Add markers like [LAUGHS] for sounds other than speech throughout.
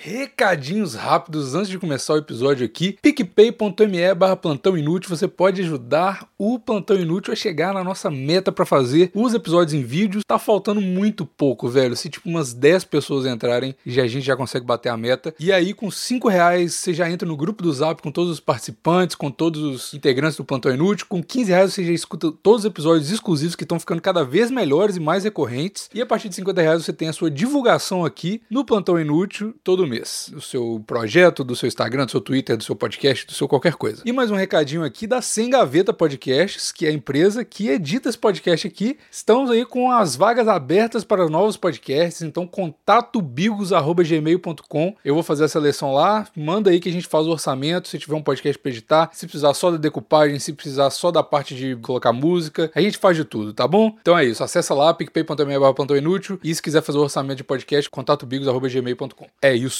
Recadinhos rápidos antes de começar o episódio aqui. picpay.me barra plantão inútil. Você pode ajudar o Plantão Inútil a chegar na nossa meta para fazer os episódios em vídeos. Tá faltando muito pouco, velho. Se tipo umas 10 pessoas entrarem, já a gente já consegue bater a meta. E aí com 5 reais você já entra no grupo do Zap com todos os participantes, com todos os integrantes do Plantão Inútil. Com 15 reais você já escuta todos os episódios exclusivos que estão ficando cada vez melhores e mais recorrentes. E a partir de 50 reais você tem a sua divulgação aqui no Plantão Inútil todo mês. Do seu projeto, do seu Instagram, do seu Twitter, do seu podcast, do seu qualquer coisa. E mais um recadinho aqui da Sem Gaveta Podcasts, que é a empresa que edita esse podcast aqui. Estamos aí com as vagas abertas para novos podcasts, então contatobigos.gmail.com. Eu vou fazer a seleção lá, manda aí que a gente faz o orçamento, se tiver um podcast para editar, se precisar só da decupagem, se precisar só da parte de colocar música, a gente faz de tudo, tá bom? Então é isso, acessa lá, picpay.me barra inútil e se quiser fazer o orçamento de podcast, contatobigos.gmail.com. É isso.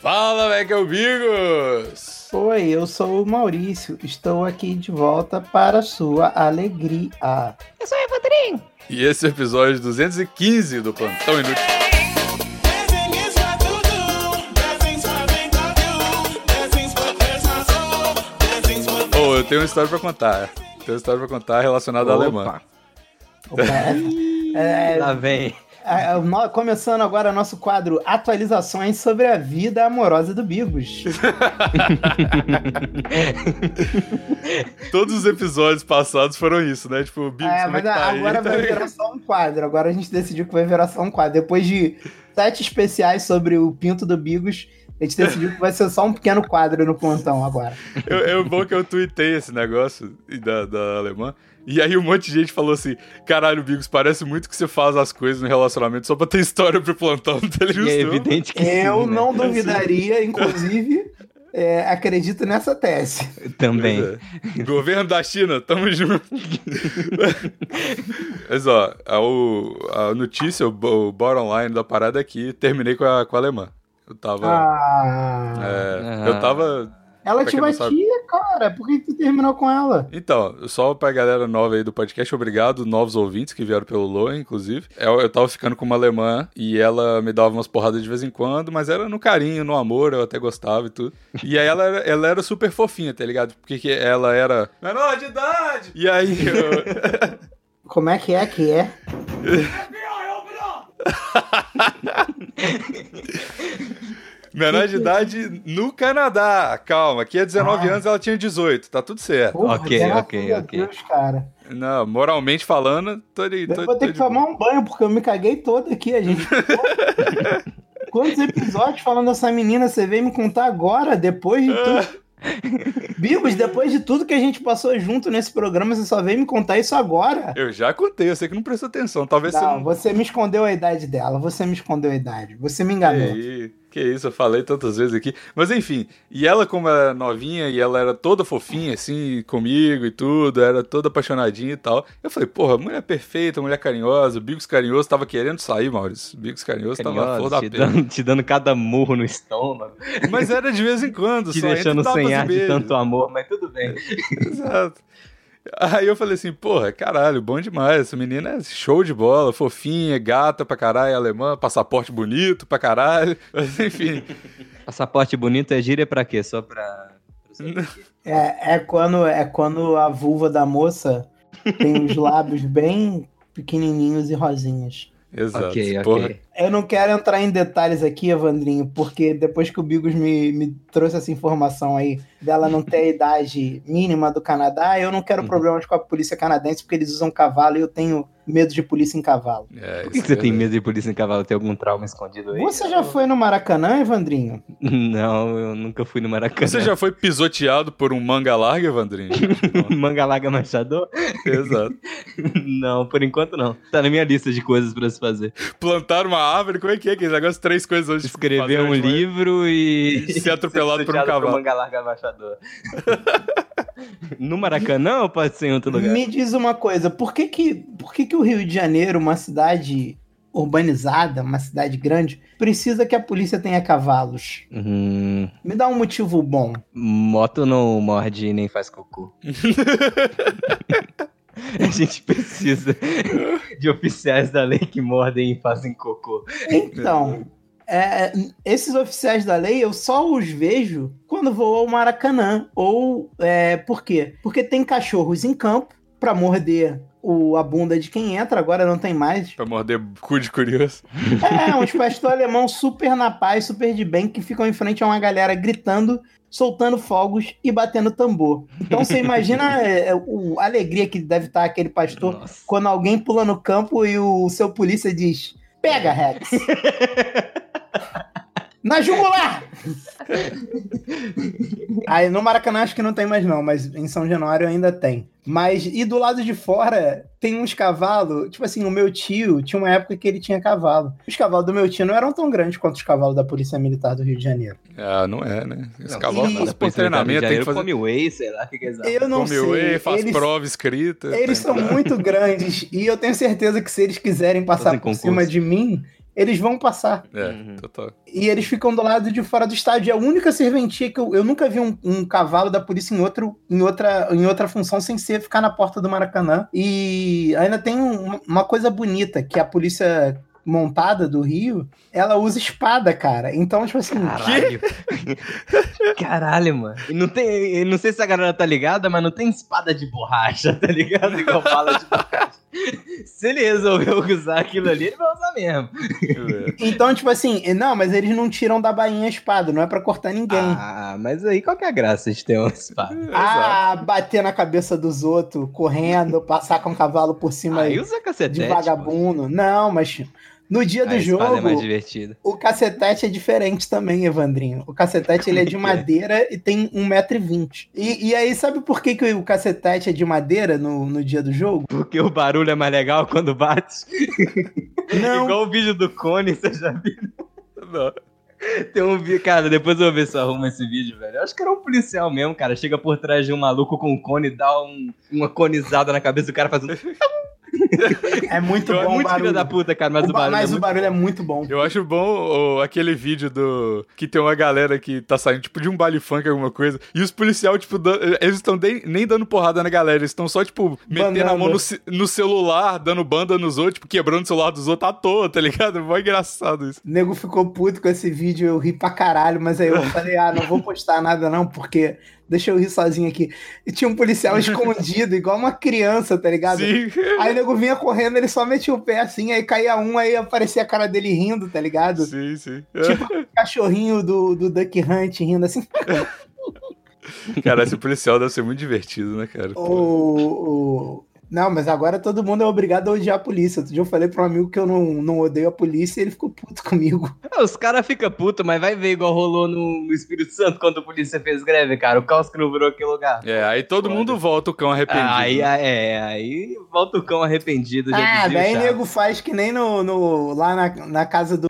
Fala, Michael Bigos! Oi, eu sou o Maurício. Estou aqui de volta para sua alegria. Eu sou o Evandrinho. E esse é o episódio 215 do Plantão Inútil. Oh, eu tenho uma história pra contar. Tenho uma história pra contar relacionada à alemã. Opa. [LAUGHS] É, Lá vem. É, é, começando agora nosso quadro Atualizações sobre a vida amorosa do Bigos. [LAUGHS] Todos os episódios passados foram isso, né? Tipo, Bigos, É, é mas que tá aí? agora Tá vai virar só um quadro. Agora a gente decidiu que vai virar só um quadro. Depois de sete especiais sobre o pinto do Bigos, a gente decidiu que vai ser só um pequeno quadro no plantão agora. Eu bom que eu tuitei esse negócio da, da alemã. E aí um monte de gente falou assim: caralho, Bigos, parece muito que você faz as coisas no relacionamento só pra ter história pro plantão. Tá E é evidente que Eu sim, né? não duvidaria, inclusive, [LAUGHS] é, acredito nessa tese. Também. É. Governo da China, tamo junto. [LAUGHS] Mas ó, a, o- a notícia, o, o bottom line da parada é que terminei com a, com a alemã. Eu tava. Ah, é, Ah. Eu tava. Ela pra te batia, cara. Por que tu terminou com ela? Então, só pra galera nova aí do podcast, obrigado, novos ouvintes que vieram pelo Loa, inclusive. Eu, eu tava ficando com uma alemã e ela me dava umas porradas de vez em quando, mas era no carinho, no amor, eu até gostava e tudo. E aí ela, era- ela era super fofinha, tá ligado? Porque que ela era menor de idade! E aí eu. [LAUGHS] Como é que é que é? [LAUGHS] [LAUGHS] menor de idade no Canadá. Calma, aqui é 19 Ah. anos, ela tinha 18, tá tudo certo. Porra, Ok, ok, ok. Deus, cara. Não, moralmente falando, tô ali. Tô, Eu vou ter tô que tomar um banho, porque eu me caguei todo aqui, a gente. [LAUGHS] Quantos episódios falando dessa menina você veio me contar agora, depois de tudo? [LAUGHS] Bigos, depois de tudo que a gente passou junto nesse programa, você só veio me contar isso agora? Eu já contei, eu sei que não prestou atenção. Talvez você Não, não. você me escondeu a idade dela, você me escondeu a idade, você me enganou. Que, i- que isso, eu falei tantas vezes aqui. Mas enfim, e ela, como era novinha e ela era toda fofinha, assim, comigo e tudo, era toda apaixonadinha e tal. Eu falei, porra, mulher perfeita, mulher carinhosa, Bigos carinhoso, tava querendo sair, Maurício. Bigos carinhoso tava Carinhosa, flor da te, pena. dando, te dando cada murro no estômago, Mas era de vez em quando, te só deixando sem ar de tanto amor, mas tudo bem. Exato. Aí eu falei assim, porra, caralho, bom demais. Essa menina é show de bola, fofinha, gata pra caralho, alemã, passaporte bonito pra caralho. [LAUGHS] Mas enfim. Passaporte bonito é gíria pra quê? Só pra. [LAUGHS] É, é, quando, é quando a vulva da moça tem os lábios bem pequenininhos e rosinhas. Exato. ok, porra. Eu não quero entrar em detalhes aqui, Evandrinho, porque depois que o Bigos me, me trouxe essa informação aí dela não ter a [LAUGHS] idade mínima do Canadá, eu não quero Uhum. problemas com a polícia canadense, porque eles usam cavalo e eu tenho medo de polícia em cavalo. É, Por que, que você é tem medo de polícia em cavalo? Tem algum trauma escondido aí? Você já foi no Maracanã, Evandrinho? [LAUGHS] Não, eu nunca fui no Maracanã. Você já foi pisoteado por um manga larga, Evandrinho? [LAUGHS] Manga Larga Machador? Exato. Não, por enquanto não. Tá na minha lista de coisas pra se fazer. Plantar uma árvore, como é que é? Aquele negócio, três coisas de Escrever um livro e. E ser atropelado por um cavalo. Manga Larga Machador. [LAUGHS] no Maracanã ou pode ser em outro lugar? Me diz uma coisa, por que que, por que que o Rio de Janeiro, uma cidade urbanizada, uma cidade grande, precisa que a polícia tenha cavalos? Hum, Me dá um motivo bom. moto não morde nem faz cocô. [LAUGHS] [LAUGHS] A gente precisa [LAUGHS] de oficiais da lei que mordem e fazem cocô. Então, é, é, esses oficiais da lei eu só os vejo quando vou ao Maracanã. Ou é, por quê? Porque tem cachorros em campo pra morder o, a bunda de quem entra, agora não tem mais. Pra morder cu de curioso. É, uns [LAUGHS] pastor alemão super na paz, super de bem, que ficam em frente a uma galera gritando, soltando fogos e batendo tambor. Então você imagina [LAUGHS] é, é, a alegria que deve estar aquele pastor Nossa. quando alguém pula no campo e o seu polícia diz: Pega, Rex! [LAUGHS] Na jugular! [LAUGHS] Aí no Maracanã acho que não tem mais não, mas em São Januário ainda tem. Mas e do lado de fora tem uns cavalos, tipo assim, o meu tio tinha uma época que ele tinha cavalo. Os cavalos do meu tio não eram tão grandes quanto os cavalos da Polícia Militar do Rio de Janeiro. Ah, não é, né? Esse Não, cavalo e- passa por treinamento, tem que fazer. come whey, sei lá, que que é? Eu não Come sei. whey, faz eles, prova escrita. eles são muito grandes e eu tenho certeza que se eles quiserem passar Fazem por concurso. cima de mim, eles vão passar. É, Uhum. total. E eles ficam do lado de fora do estádio. É a única serventia que eu, eu nunca vi um, um cavalo da polícia em, outro, em, outra, em outra função sem ser ficar na porta do Maracanã. E ainda tem um- uma coisa bonita, que a polícia montada do Rio, ela usa espada, cara. Então, tipo assim, Caralho. [LAUGHS] Caralho, mano. E não tem. eu Não sei se a galera tá ligada, mas não tem espada de borracha, tá ligado? Igual bala de borracha. [LAUGHS] Se ele resolveu usar aquilo ali, ele vai usar mesmo. É. então, tipo assim, não, mas eles não tiram da bainha a espada, não é pra cortar ninguém. Ah, mas aí qual que é a graça de ter uma espada? Ah, bater na cabeça dos outros, correndo, passar com o cavalo por cima Aí usa cacetete. de pô. vagabundo. Não, mas no dia do espada jogo, é o cacetete é diferente também, Evandrinho. O cacetete ele é de quê? [LAUGHS] madeira e tem 1,20m. E, e aí, sabe por que, que o cacetete é de madeira no, no dia do jogo? Porque o barulho é mais legal quando bate. [LAUGHS] Não. Igual o vídeo do Cone, você já viu? Não. Tem um vídeo, cara, depois eu vou ver se eu arrumo esse vídeo, velho. Eu acho que era um policial mesmo, cara. Chega por trás de um maluco com um cone, dá um- uma conizada na cabeça do cara fazendo. [LAUGHS] É muito é bom o muito barulho. filho da puta, cara, mas O o, ba- barulho. mas é o muito... barulho é muito bom. Eu acho bom o- aquele vídeo do. Que tem uma galera que tá saindo, tipo, de um baile funk, alguma coisa. E os policiais, tipo, dan- eles estão nem dando porrada na galera. Eles estão só, tipo, metendo a mão no, ce- no celular, dando banda nos outros, tipo, quebrando o celular dos outros à toa, tá ligado? Mó engraçado isso. O nego ficou puto com esse vídeo, eu ri pra caralho, mas aí eu [LAUGHS] falei, ah, não vou postar nada não, porque deixa eu rir sozinho aqui. E tinha um policial [LAUGHS] escondido, igual uma criança, tá ligado? Sim. Aí o nego vinha correndo, ele só metia o pé assim, aí caía um, aí aparecia a cara dele rindo, tá ligado? Sim, sim. Tipo o [LAUGHS] cachorrinho do, do Duck Hunt rindo assim. Cara, esse policial deve ser muito divertido, né, cara? O, o- Não, mas agora todo mundo é obrigado a odiar a polícia. Outro dia eu falei pra um amigo que eu não, não odeio a polícia e ele ficou puto [LAUGHS] comigo. Ah, Os caras ficam putos, mas vai ver igual rolou no, Espírito Santo quando a polícia fez greve, cara. O caos que não virou aquele lugar. É, aí todo mundo volta o cão arrependido. Ah, aí, é, aí volta o cão arrependido. já Ah, daí nego faz que nem no, no- lá na, na casa do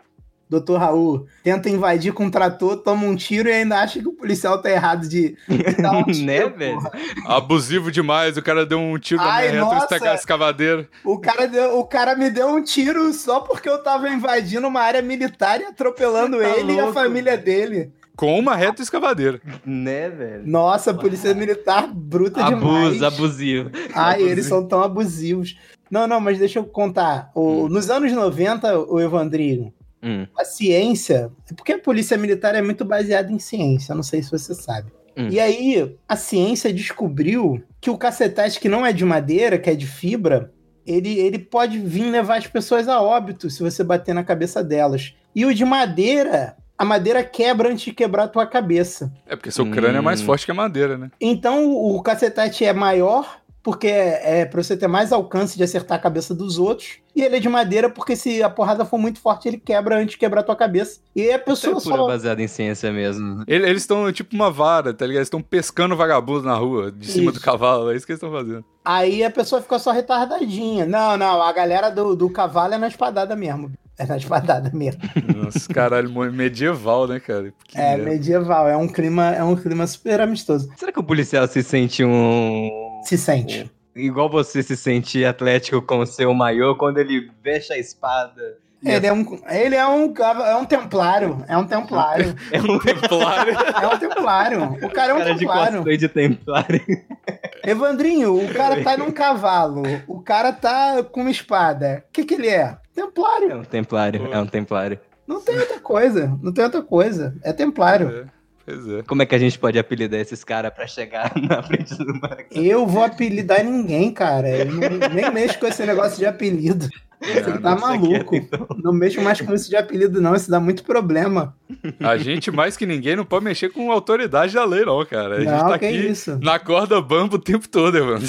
Dr. Raul. Tenta invadir com um trator, toma um tiro e ainda acha que o policial tá errado de, de [LAUGHS] dar um tiro, Né, velho? Abusivo demais, o cara deu um tiro na Ai, minha reta nossa. escavadeira. O cara, deu, o cara me deu um tiro só porque eu tava invadindo uma área militar e atropelando [LAUGHS] Tá ele e a louco, família dele. Com uma reta escavadeira. Né, velho? Nossa, a polícia militar bruta demais. Abuso, abusivo. Ai, Abusivo. eles são tão abusivos. Não, não, mas deixa eu contar. O- Nos anos 90, o Evandrinho, Hum, a ciência. Porque a polícia militar é muito baseada em ciência, não sei se você sabe. Hum. E aí, a ciência descobriu que o cacetete que não é de madeira, que é de fibra, ele, ele pode vir levar as pessoas a óbito se você bater na cabeça delas. E o de madeira, a madeira quebra antes de quebrar a tua cabeça. É porque seu crânio é mais Hum. forte que a madeira, né? Então o cacetete é maior porque é, é para você ter mais alcance de acertar a cabeça dos outros. E ele é de madeira porque se a porrada for muito forte, ele quebra antes de quebrar a tua cabeça. E aí a é pessoa pura só... baseada em ciência mesmo. Ele- Eles estão tipo uma vara, tá ligado? Eles estão pescando vagabundo na rua, de cima Isso. do cavalo. É isso que eles estão fazendo. Aí a pessoa fica só retardadinha. Não, não, a galera do, do cavalo é na espadada mesmo. É na espadada mesmo. Nossa, caralho, medieval, né, cara? Que É merda. medieval, é um clima, é um clima super amistoso. Será que o policial se sente um. Se sente. Igual você se sente atlético com o seu maiô quando ele fecha a espada? Ele é um, ele é um, é um templário, é um templário, [LAUGHS] É um Templário. [LAUGHS] é um templário. O cara é um cara de templário. cosplay de templário. [LAUGHS] Evandrinho, o cara tá num cavalo, o cara tá com uma espada. O que que ele é? Templário. É um templário, é um templário. Não tem outra coisa, não tem outra coisa. É templário. É, pois é. Como é que a gente pode apelidar esses caras pra chegar [LAUGHS] na frente do Max? Eu vou apelidar ninguém, cara. Eu não- nem mexo com esse negócio de apelido. Você tá não sei maluco. quieto, então. Não mexo mais com isso de apelido, não. Isso dá muito problema. A gente, mais que ninguém, não pode mexer com autoridade da lei, não, cara. A gente Não, tá que aqui isso. na corda bamba o tempo todo, Evandro.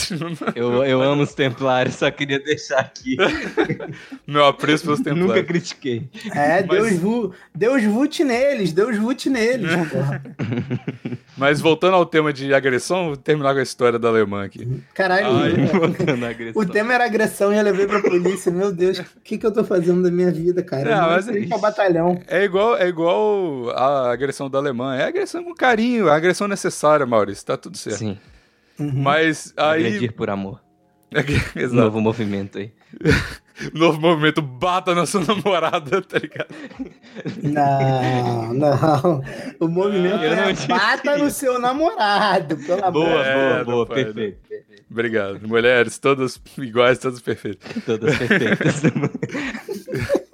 Eu, eu amo os templários, só queria deixar aqui. [LAUGHS] Meu apreço pelos Nunca templários. critiquei. É, Mas- Deus, vu, Deus vute neles, Deus vute neles, [LAUGHS] porra. Mas voltando ao tema de agressão, vou terminar com a história da alemã aqui. Caralho, Ai, o tema era agressão e eu levei pra polícia. Meu Deus, o que, que eu tô fazendo da minha vida, cara? Não, eu mas é pra batalhão. É igual, é igual a agressão da alemã. É agressão com carinho, é agressão necessária, Maurício. Tá tudo certo. Sim, Uhum. Mas aí. agredir por amor. [LAUGHS] Exato. Novo movimento aí. [LAUGHS] Novo movimento, bata na sua namorada, tá ligado? Não, não. O movimento não é bata no seu namorado, pelo amor Boa, É, boa, boa, perfeito. perfeito. Obrigado. Mulheres, todas iguais, todas perfeitas. Todas perfeitas. [LAUGHS]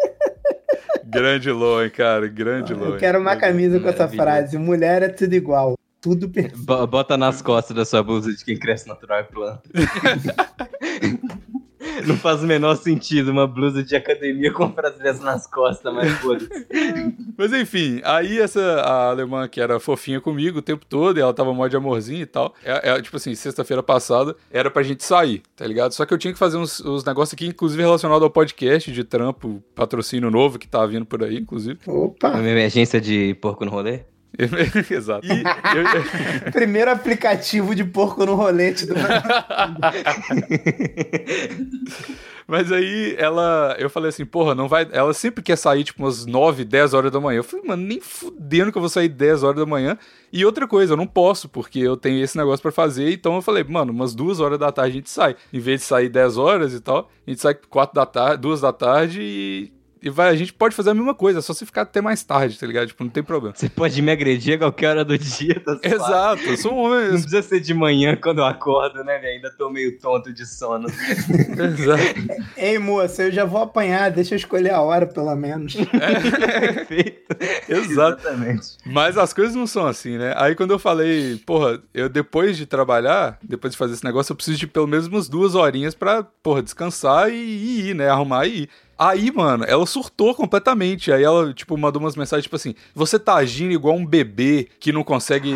Grande Loen, cara, grande Loen. Eu quero uma camisa com essa frase. Mulher é tudo igual. Tudo perfeito. Bo- Bota nas costas da sua blusa de quem cresce natural e planta. [LAUGHS] [LAUGHS] Não faz o menor sentido uma blusa de academia com dessa nas costas, mas foda-se. [LAUGHS] Mas enfim, aí essa a alemã que era fofinha comigo o tempo todo, e ela tava mó de amorzinho e tal. É, é, tipo assim, sexta-feira passada era pra gente sair, tá ligado? Só que eu tinha que fazer uns, uns negócios aqui, inclusive relacionado ao podcast de trampo, patrocínio novo que tá vindo por aí, inclusive. Opa! Uma emergência de porco no rolê? [LAUGHS] Exato. Eu- [LAUGHS] Primeiro aplicativo de porco no rolete do [LAUGHS] Mas aí ela, eu falei assim, porra, não vai. Ela sempre quer sair, tipo, umas 9, 10 horas da manhã. Eu falei, mano, nem fudendo que eu vou sair 10 horas da manhã. E outra coisa, eu não posso, porque eu tenho esse negócio pra fazer. Então eu falei, mano, umas 2 horas da tarde a gente sai. Em vez de sair 10 horas e tal, a gente sai 4 da tarde, 2 da tarde e. E vai, a gente pode fazer a mesma coisa, é só se ficar até mais tarde, tá ligado? Tipo, não tem problema. Você pode me agredir a qualquer hora do dia, tá. Exato, eu sou um homem. Não precisa ser de manhã quando eu acordo, né, velho? Ainda tô meio tonto de sono. [LAUGHS] Exato. Ei, moça, eu já vou apanhar, deixa eu escolher a hora, pelo menos. [LAUGHS] Perfeito. Exato. Exatamente. Mas as coisas não são assim, né? Aí quando eu falei, porra, eu depois de trabalhar, depois de fazer esse negócio, eu preciso de pelo menos umas duas horinhas pra, porra, descansar e, e ir, né? Arrumar e ir. Aí, mano, ela surtou completamente. Aí ela, tipo, mandou umas mensagens, tipo assim: você tá agindo igual um bebê que não consegue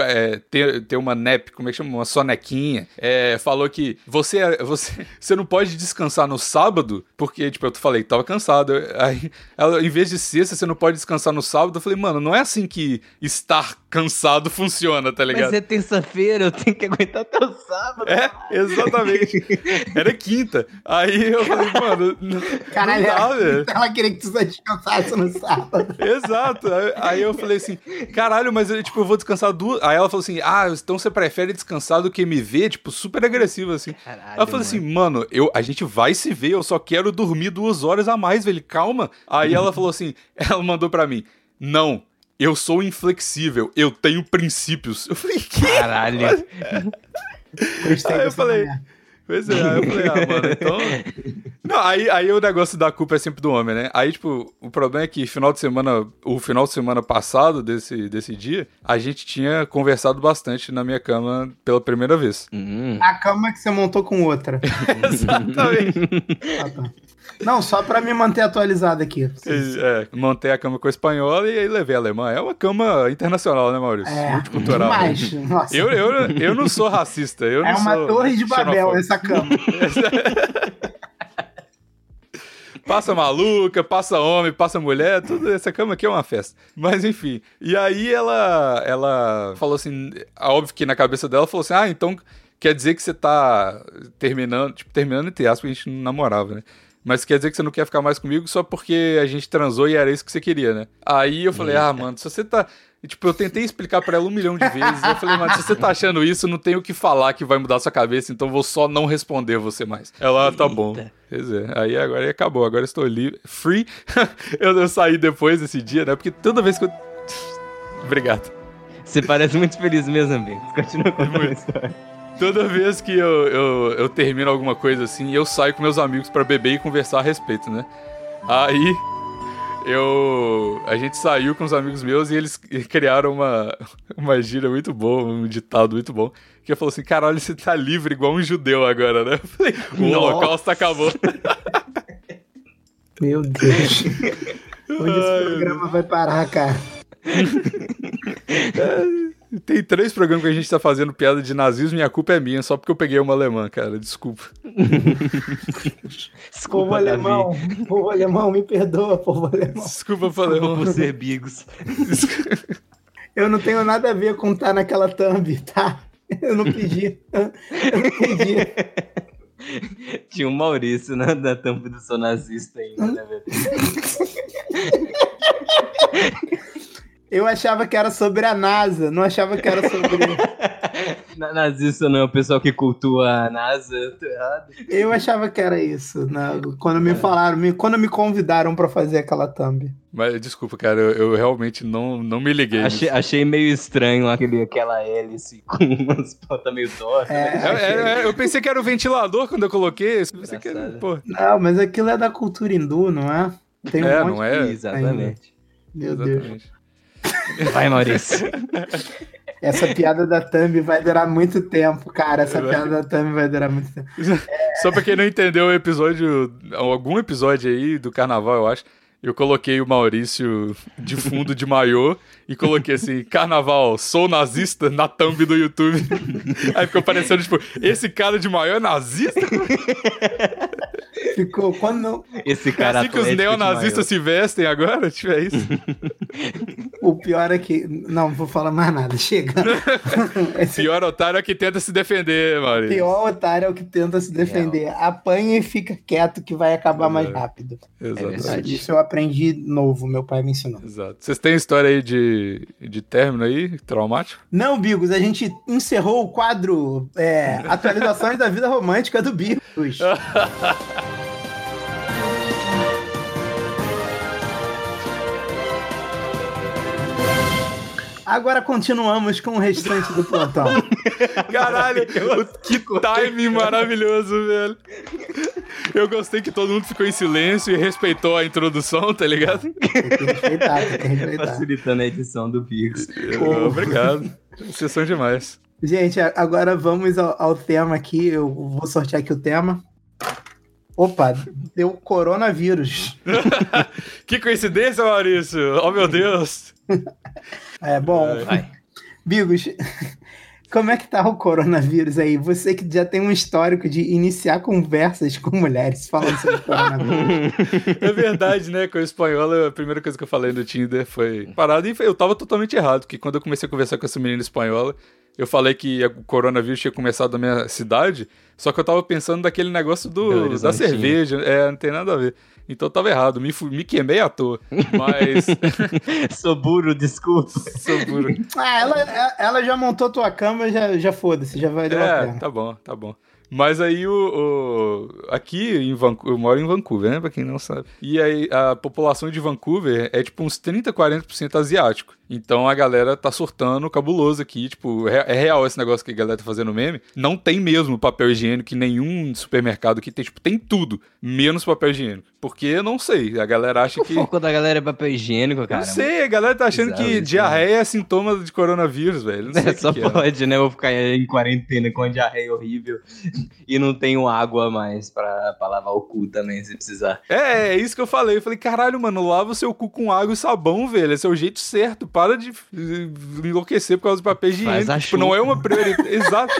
é, ter, ter uma nap, como é que chama? Uma sonequinha. É, falou que você, é- você, [LAUGHS] você não pode descansar no sábado, porque, tipo, eu falei que tava cansado. Aí, ela, em vez de sexta, você não pode descansar no sábado. Eu falei, mano, não é assim que estar cansado funciona, tá ligado? Mas é terça-feira, eu tenho que aguentar até o sábado. É, exatamente. Era quinta. Aí eu falei, mano, não, [LAUGHS] Caralho, não dá, velho. [LAUGHS] ela queria que tu só descansasse no sábado. [LAUGHS] Exato. Aí, eu falei assim, caralho, mas eu, tipo, eu vou descansar duas. Aí ela falou assim: ah, então você prefere descansar do que me ver? Tipo, super agressivo, assim. Caralho, eu falei assim, mano, eu, a gente vai se ver, eu só quero dormir duas horas a mais, velho. Calma. Aí ela falou assim: [LAUGHS] ela mandou pra mim, não. Eu sou inflexível, eu tenho princípios. Eu falei, que? Caralho. Gostei Aí eu falei, mulher. Pois é, aí eu falei, ah, mano, então. [LAUGHS] Não, aí, aí o negócio da culpa é sempre do homem, né? Aí, tipo, o problema é que final de semana, o final de semana passado desse, desse dia, a gente tinha conversado bastante na minha cama pela primeira vez. Hum. A cama que você montou com outra. [LAUGHS] Exatamente. Ah, tá. Não, só pra me manter atualizado aqui. é, montei a cama com a espanhola e aí levei a alemã. É uma cama internacional, né, Maurício? É, Multicultural. demais. Nossa. Eu, eu, eu não sou racista. Eu é não uma sou torre de Babel xenofóbico. essa cama. [LAUGHS] Passa maluca, passa homem, passa mulher, tudo essa cama aqui é uma festa. Mas enfim. E aí ela ela falou assim, óbvio que na cabeça dela falou assim: "Ah, então quer dizer que você tá terminando, tipo, terminando entre aspas, a gente não namorava, né? Mas quer dizer que você não quer ficar mais comigo só porque a gente transou e era isso que você queria, né? Aí eu falei: "Ah, mano, se você tá e, Tipo, eu tentei explicar pra ela um milhão de vezes. Eu falei, mas se você tá achando isso, não tem o que falar que vai mudar sua cabeça, então vou só não responder você mais. Ela, ah, tá bom. Eita. Pois é, aí agora aí acabou, agora eu estou livre, free. [LAUGHS] eu, eu saí depois desse dia, né? Porque toda vez que eu. [LAUGHS] Obrigado. Você parece muito feliz mesmo, amigo. Continua contando a história. Toda vez que eu, eu, eu termino alguma coisa assim, eu saio com meus amigos pra beber e conversar a respeito, né? Aí eu. A gente saiu com os amigos meus e eles [LAUGHS] criaram uma, uma gíria muito boa, um ditado muito bom. Que falou assim: caralho, você tá livre igual um judeu agora, né? [LAUGHS] Eu falei, o Nossa. holocausto acabou. [LAUGHS] Meu Deus. Onde Ai, esse programa vai parar, cara? Tem três programas que a gente tá fazendo piada de nazismo e a culpa é minha, só porque eu peguei uma alemã, cara. Desculpa. [LAUGHS] Povo Davi. alemão, povo alemão, me perdoa, povo alemão. Desculpa, falei. Desculpa por ser bigos. Eu não tenho nada a ver com estar naquela thumb, tá? Eu não pedi. Eu não pedi. Tinha um Maurício na, na tampa do Sou Nazista ainda, né, velho? [LAUGHS] Eu achava que era sobre a NASA, não achava que era sobre. [LAUGHS] Na- Nazista não é o pessoal que cultua a NASA. Eu tô errado. Eu achava que era isso. né? Quando me falaram, me- quando me convidaram pra fazer aquela thumb. Mas desculpa, cara, eu, eu realmente não, não me liguei. Achei, achei meio estranho aquele, aquela hélice [LAUGHS] com umas pontas meio tortas. É, É, é, é, eu pensei que era o ventilador quando eu coloquei. Eu pensei que era, pô. Não, mas aquilo é da cultura hindu, não é? Tem um É, monte não é? Exatamente. Meu Deus. Vai, Maurício. Essa piada da thumb vai durar muito tempo, cara. Essa piada da thumb vai durar muito tempo. [LAUGHS] Só pra quem não entendeu o episódio, algum episódio aí do carnaval, eu acho, eu coloquei o Maurício de fundo de maiô e coloquei assim, carnaval, sou nazista, na thumb do YouTube. [LAUGHS] Aí ficou parecendo, tipo, esse cara de maiô é nazista? Ficou quando não- Esse É cara assim que os neonazistas se vestem agora? Tipo, é isso. [LAUGHS] o pior é que não vou falar mais nada. Chega. [LAUGHS] Esse Pior otário é que tenta se defender, Maurício. pior otário é o que tenta se defender. Apanha e fica quieto que vai acabar mais É. rápido. Exatamente. verdade. Isso eu aprendi novo, meu pai me ensinou. Exato. Vocês têm história aí de, de término aí, traumático? Não, Bigos, a gente encerrou o quadro é, [LAUGHS] Atualizações da Vida Romântica do Bigos. [LAUGHS] Agora continuamos com o restante do plantão. [LAUGHS] Caralho, o- que timing maravilhoso, velho. Eu gostei que todo mundo ficou em silêncio e respeitou a introdução, tá ligado? Tem que respeitar, tem que respeitar. Facilitando a edição do Bigos. Obrigado. Vocês são demais. Gente, agora vamos ao, ao tema aqui. Eu vou sortear aqui o tema. Opa, deu coronavírus. [LAUGHS] Que coincidência, Maurício! Oh, meu Deus! [LAUGHS] É bom. Vai. Bigos, [LAUGHS] como é que tá o coronavírus aí? Você que já tem um histórico de iniciar conversas com mulheres falando sobre [LAUGHS] coronavírus. É verdade, né? Com a espanhola, a primeira coisa que eu falei no Tinder foi parado e eu tava totalmente errado, porque quando eu comecei a conversar com essa menina espanhola, eu falei que o coronavírus tinha começado na minha cidade, só que eu tava pensando daquele negócio do, da cerveja. É, não tem nada a ver. Então eu tava errado, me, me queimei à toa. Mas. [LAUGHS] Sou burro, desculpa. [LAUGHS] sou burro. Ah, ela, ela já montou tua cama, já, já foda-se, já vai É, pena. tá bom, tá bom. Mas aí o, o- aqui em Vancouver, eu moro em Vancouver, né, pra quem não sabe. E aí a população de Vancouver é tipo uns 30, 40% asiático. Então a galera tá surtando cabuloso aqui, tipo, é, é real esse negócio que a galera tá fazendo meme. Não tem mesmo papel higiênico em nenhum supermercado que tem, tipo, tem tudo, menos papel higiênico. Porque eu não sei, a galera acha O que foco da galera é papel higiênico, cara. Não sei, a galera tá achando Bizarro que diarreia é sintoma de coronavírus, velho. Não sei É, o que só que é. pode, né? Eu vou ficar em quarentena com a diarreia horrível [LAUGHS] e não tenho água mais pra, pra lavar o cu também, se precisar. É, é isso que eu falei. Eu falei, caralho, mano, lava o seu cu com água e sabão, velho. Esse é o jeito certo. Para de enlouquecer por causa do papel higiênico. Tipo, não é uma prioridade. [LAUGHS] Exato.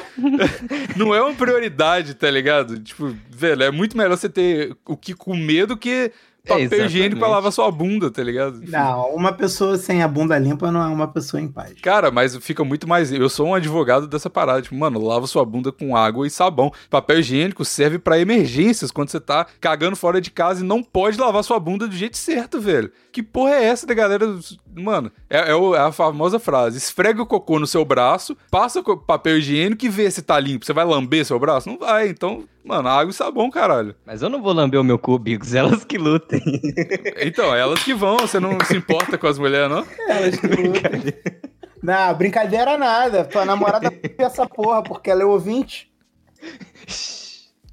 não é uma prioridade, tá ligado? Tipo, velho, é muito melhor você ter o que comer do que papel higiênico pra lavar sua bunda, tá ligado? Não, uma pessoa sem a bunda limpa não é uma pessoa em paz. Cara, mas fica muito mais. Eu sou um advogado dessa parada. Tipo, mano, lava sua bunda com água e sabão. Papel higiênico serve pra emergências quando você tá cagando fora de casa e não pode lavar sua bunda do jeito certo, velho. Que porra é essa da galera? Mano, é, é é a famosa frase: esfrega o cocô no seu braço, passa o papel higiênico e vê se tá limpo. Você vai lamber seu braço? Não vai. Então, mano, água e sabão, caralho. Mas eu não vou lamber o meu cu, Bigos, [LAUGHS] elas que lutem. Então, elas que vão. Você não se importa com as mulheres, não? Elas que lutam. Não, brincadeira nada. Tua namorada [LAUGHS] essa porra, porque ela é ouvinte.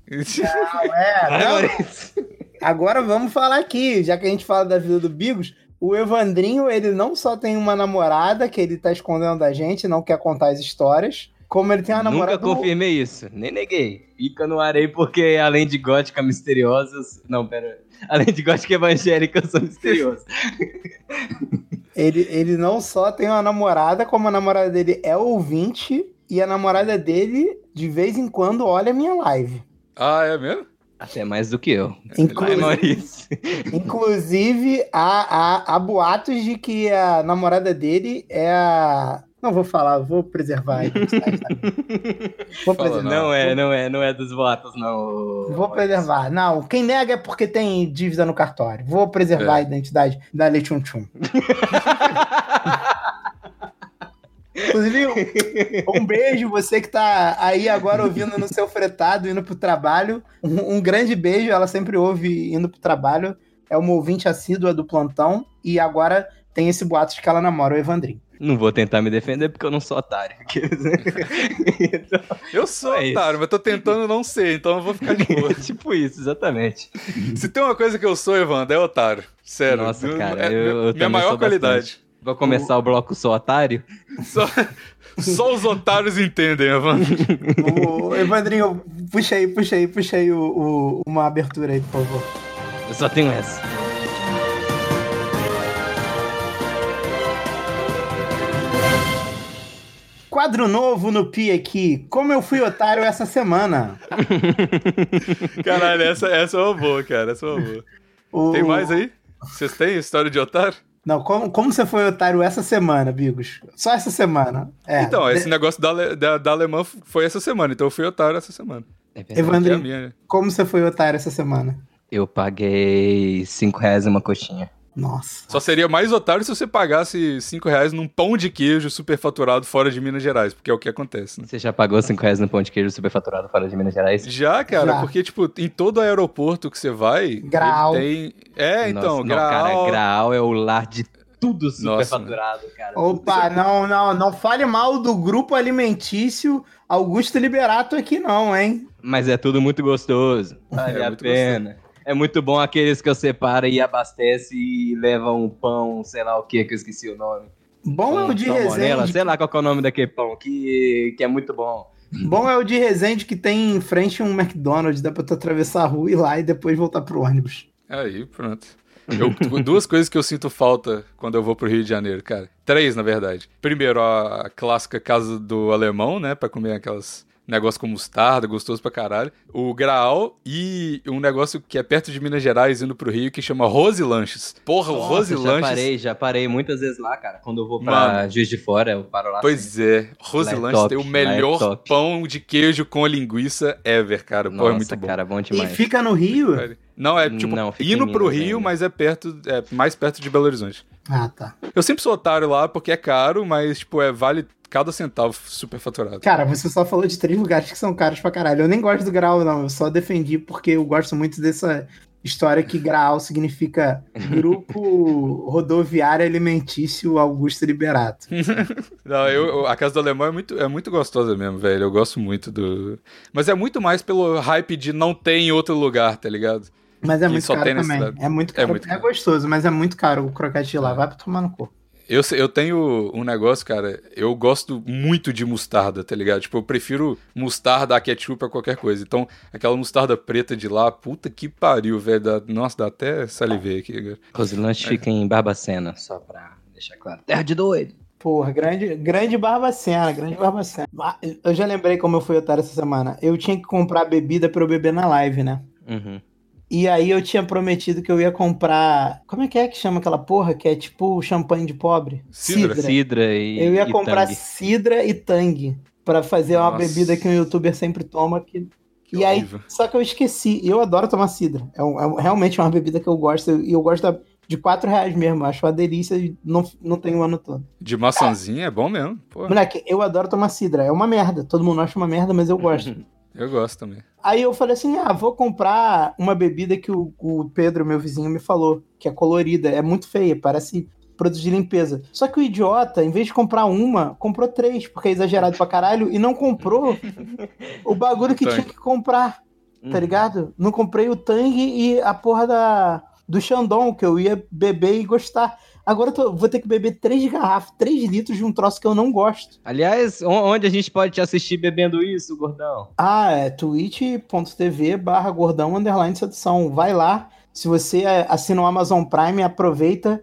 Não, é. Maurício. Agora vamos falar aqui, já que a gente fala da vida do Bigos, o Evandrinho, ele não só tem uma namorada que ele tá escondendo da gente, não quer contar as histórias, como ele tem uma namorada. Nunca confirmei isso, nem neguei. Fica no ar aí porque além de gótica misteriosas. Não, pera. Além de gótica evangélica, eu sou misterioso. [LAUGHS] Ele, ele não só tem uma namorada, como a namorada dele é ouvinte, e a namorada dele, de vez em quando, olha a minha live. Ah, é mesmo? Até mais do que eu. Inclusive, [LAUGHS] inclusive há, há, há boatos de que a namorada dele é a. Não vou falar, vou preservar a identidade, tá? Vou Fala, preservar. Não é, não é, não é dos votos, não. Vou preservar. Não, quem nega é porque tem dívida no cartório. Vou preservar É. a identidade da Lei Tchum Tchum. [LAUGHS] Inclusive, um beijo, você que tá aí agora ouvindo no seu fretado, indo pro trabalho. Um, um grande beijo, ela sempre ouve indo pro trabalho. É uma ouvinte assídua do plantão. E agora tem esse boato de que ela namora o Evandrinho. Não vou tentar me defender porque eu não sou otário. Então, [LAUGHS] Eu sou É isso. otário, mas tô tentando não ser, então eu vou ficar de boa. [LAUGHS] tipo isso, exatamente. Se tem uma coisa que eu sou, Evandro, é otário. Sério. Nossa, Eu- cara, é eu- eu minha maior sou qualidade. bastante. Vou começar o bloco Sou Otário? [LAUGHS] Só, só os otários entendem, Evandro. O Evandrinho, puxa aí, puxa aí, puxa aí o- o- uma abertura aí, por favor. Eu só tenho essa. Quadro novo no Pi aqui. Como eu fui otário essa semana. [LAUGHS] Caralho, essa, essa é uma boa, cara. Essa é uma boa. O- Tem mais aí? Vocês têm história de otário? Não, como, como você foi otário essa semana, Bigos? Só essa semana. É. então, esse De- negócio da, ale- da, da alemã foi essa semana, então eu fui otário essa semana. É verdade. Que é como você foi otário essa semana? Eu paguei 5 reais uma coxinha. Nossa. Só seria mais otário se você pagasse 5 reais num pão de queijo superfaturado fora de Minas Gerais, porque é o que acontece, né? Você já pagou 5 reais no pão de queijo superfaturado fora de Minas Gerais? Já, cara, Já. porque, tipo, em todo aeroporto que você vai. Graal. Tem... É, então, Nossa, Graal. Não, cara, Graal é o lar de tudo Nossa, superfaturado, cara. Opa, não, não, não fale mal do grupo alimentício Augusto Liberato aqui não, hein? Mas é tudo muito gostoso. Vale É a muito pena. É muito bom aqueles que você para e abastece e leva um pão, sei lá o que, que eu esqueci o nome. Bom é o de Resende. sei lá qual que é o nome daquele pão, que, que é muito bom. Bom é o de Resende que tem em frente um McDonald's, dá pra tu atravessar a rua e ir lá e depois voltar pro ônibus. Aí, pronto. Eu- [LAUGHS] duas coisas que eu sinto falta quando eu vou pro Rio de Janeiro, cara. Três, na verdade. Primeiro, a clássica casa do alemão, né? Pra comer aquelas negócio com mostarda, gostoso pra caralho. O Graal e um negócio que é perto de Minas Gerais, indo pro Rio, que chama Rose Lanches. Porra, o Rose Nossa, já Lanches. parei, já parei muitas vezes lá, cara. Quando eu vou pra Mano. Juiz de Fora, eu paro lá. Pois é, Rose Lá é Lanches top, tem o lá é melhor top. pão de queijo com linguiça ever, cara. Pô, Nossa, é muito bom. cara, bom E demais. fica no Rio? Não, é tipo, Não, indo pro Minas Rio, mas é perto, é mais perto de Belo Horizonte. Ah, tá. Eu sempre sou otário lá porque é caro, mas, tipo, é vale cada centavo super faturado. Cara, você só falou de três lugares que são caros pra caralho. Eu nem gosto do Graal, não. Eu só defendi porque eu gosto muito dessa história que Graal significa [LAUGHS] Grupo Rodoviário Alimentício Augusto Liberato. [LAUGHS] Não, eu, eu- a casa do alemão é muito, é muito gostosa mesmo, velho. Eu gosto muito do. Mas é muito mais pelo hype de não ter em outro lugar, tá ligado? Mas é muito só caro também. É muito É caro. É, muito caro. gostoso, mas é muito caro o croquete de lá. É. Vai pra tomar no cu. Eu, sei- eu tenho um negócio, cara. Eu gosto muito de mostarda, tá ligado? Tipo, eu prefiro mostarda a ketchup a qualquer coisa. Então, aquela mostarda preta de lá, puta que pariu, velho. Dá- Nossa, dá até salivei aqui agora. Rosilante fica em Barbacena, só pra deixar claro. Terra de doido. Porra, grande, grande Barbacena, grande Barbacena. Eu já lembrei como eu fui otário essa semana. Eu tinha que comprar bebida pra eu beber na live, né? Uhum. E aí eu tinha prometido que eu ia comprar. Como é que é que chama aquela porra? Que é tipo champanhe de pobre? Cidra. Cidra e. Eu ia e comprar Tang. cidra e tangue pra fazer uma Nossa. bebida que um youtuber sempre toma. Que... Que e aí, horrível. só que eu esqueci. E eu adoro tomar cidra. É, um- é realmente uma bebida que eu gosto. E eu gosto da- de 4 reais mesmo. Eu acho uma delícia e não, não tem o ano todo. De maçãzinha é bom mesmo. Pô, Moleque, eu adoro tomar cidra. É uma merda. Todo mundo acha uma merda, mas eu gosto. [LAUGHS] eu gosto também. Aí eu falei assim: ah, vou comprar uma bebida que o, o Pedro, meu vizinho, me falou, que é colorida, é muito feia, parece produto de limpeza. Só que o idiota, em vez de comprar uma, comprou três, porque é exagerado pra caralho, e não comprou o bagulho que tinha que comprar. tá ligado? Não comprei o Tang e a porra da, do Shandong, que eu ia beber e gostar. Agora eu tô- vou ter que beber três garrafas, três litros de um troço que eu não gosto. Aliás, on- onde a gente pode te assistir bebendo isso, gordão? Ah, é twitch.tv barra gordão underline sedução. Vai lá. Se você é, assina o Amazon Prime, aproveita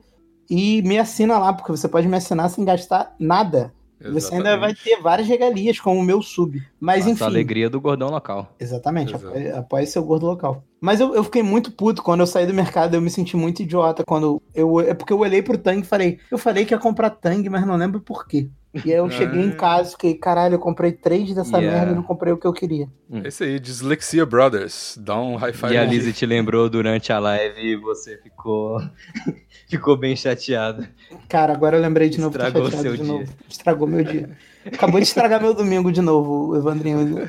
e me assina lá, porque você pode me assinar sem gastar nada. Você ainda vai ter várias regalias, como o meu sub. Mas Nossa, enfim. a alegria do gordão local. Exatamente, Exato. apoie, apoie seu gordo local. Mas eu, eu fiquei muito puto quando eu saí do mercado, eu me senti muito idiota quando eu. É porque eu olhei pro Tang e falei, eu falei que ia comprar Tang, mas não lembro por quê. E aí eu cheguei em Ah. casa e fiquei, caralho, eu comprei três dessa Yeah. merda e não comprei o que eu queria. Esse aí, Dyslexia Brothers. Dá um high five. E a. Lizzie te lembrou durante a live e você ficou, [LAUGHS] ficou bem chateado. Cara, agora eu lembrei de novo. Estragou seu de dia. novo. Estragou meu dia. [LAUGHS] Acabou de estragar meu domingo de novo, Evandrinho.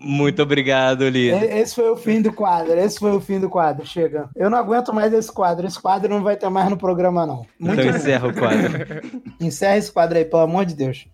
Muito obrigado. E- Esse foi o fim do quadro. Esse foi o fim do quadro. Chega. Eu não aguento mais esse quadro. Esse quadro não vai ter mais no programa, não. Muito Então encerra o quadro. Encerra esse quadro aí, pelo amor de Deus.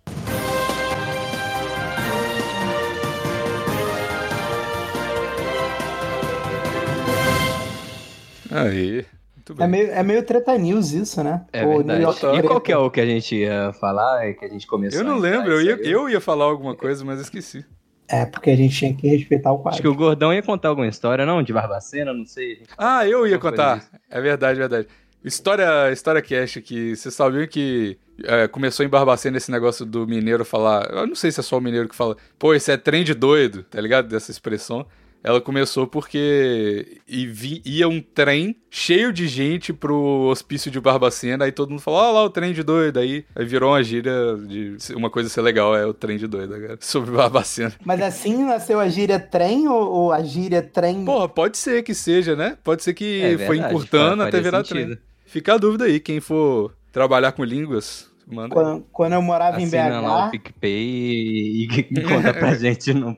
Aí. Muito bem. É meio, é meio treta news isso, né? É O verdade. New York E qual que é o que a gente ia falar e que a gente começou? Eu não lembro, eu ia, eu ia falar alguma coisa, mas esqueci. É, porque a gente tinha que respeitar o Acho quadro. que o gordão ia contar alguma história, não? De Barbacena, não sei. Ah, eu ia contar. É verdade, verdade. História, história cast que vocês sabiam que é, começou em Barbacena esse negócio do mineiro falar. Eu não sei se é só o mineiro que fala, pô, esse é trem de doido, tá ligado? Dessa expressão. Ela começou porque e vi- ia um trem cheio de gente pro hospício de Barbacena, aí todo mundo falou, ó lá o trem de doido. Aí, aí virou uma gíria de uma coisa ser legal, é o trem de doido agora, sobre Barbacena. Mas assim nasceu a gíria trem ou, ou a gíria trem? Porra, pode ser que seja, né? Pode ser que É foi verdade, encurtando até virar sentido. trem. Fica a dúvida aí, quem for trabalhar com línguas, manda. Quando, quando eu morava em Assina lá o BH, PicPay e, e conta pra [LAUGHS] gente no,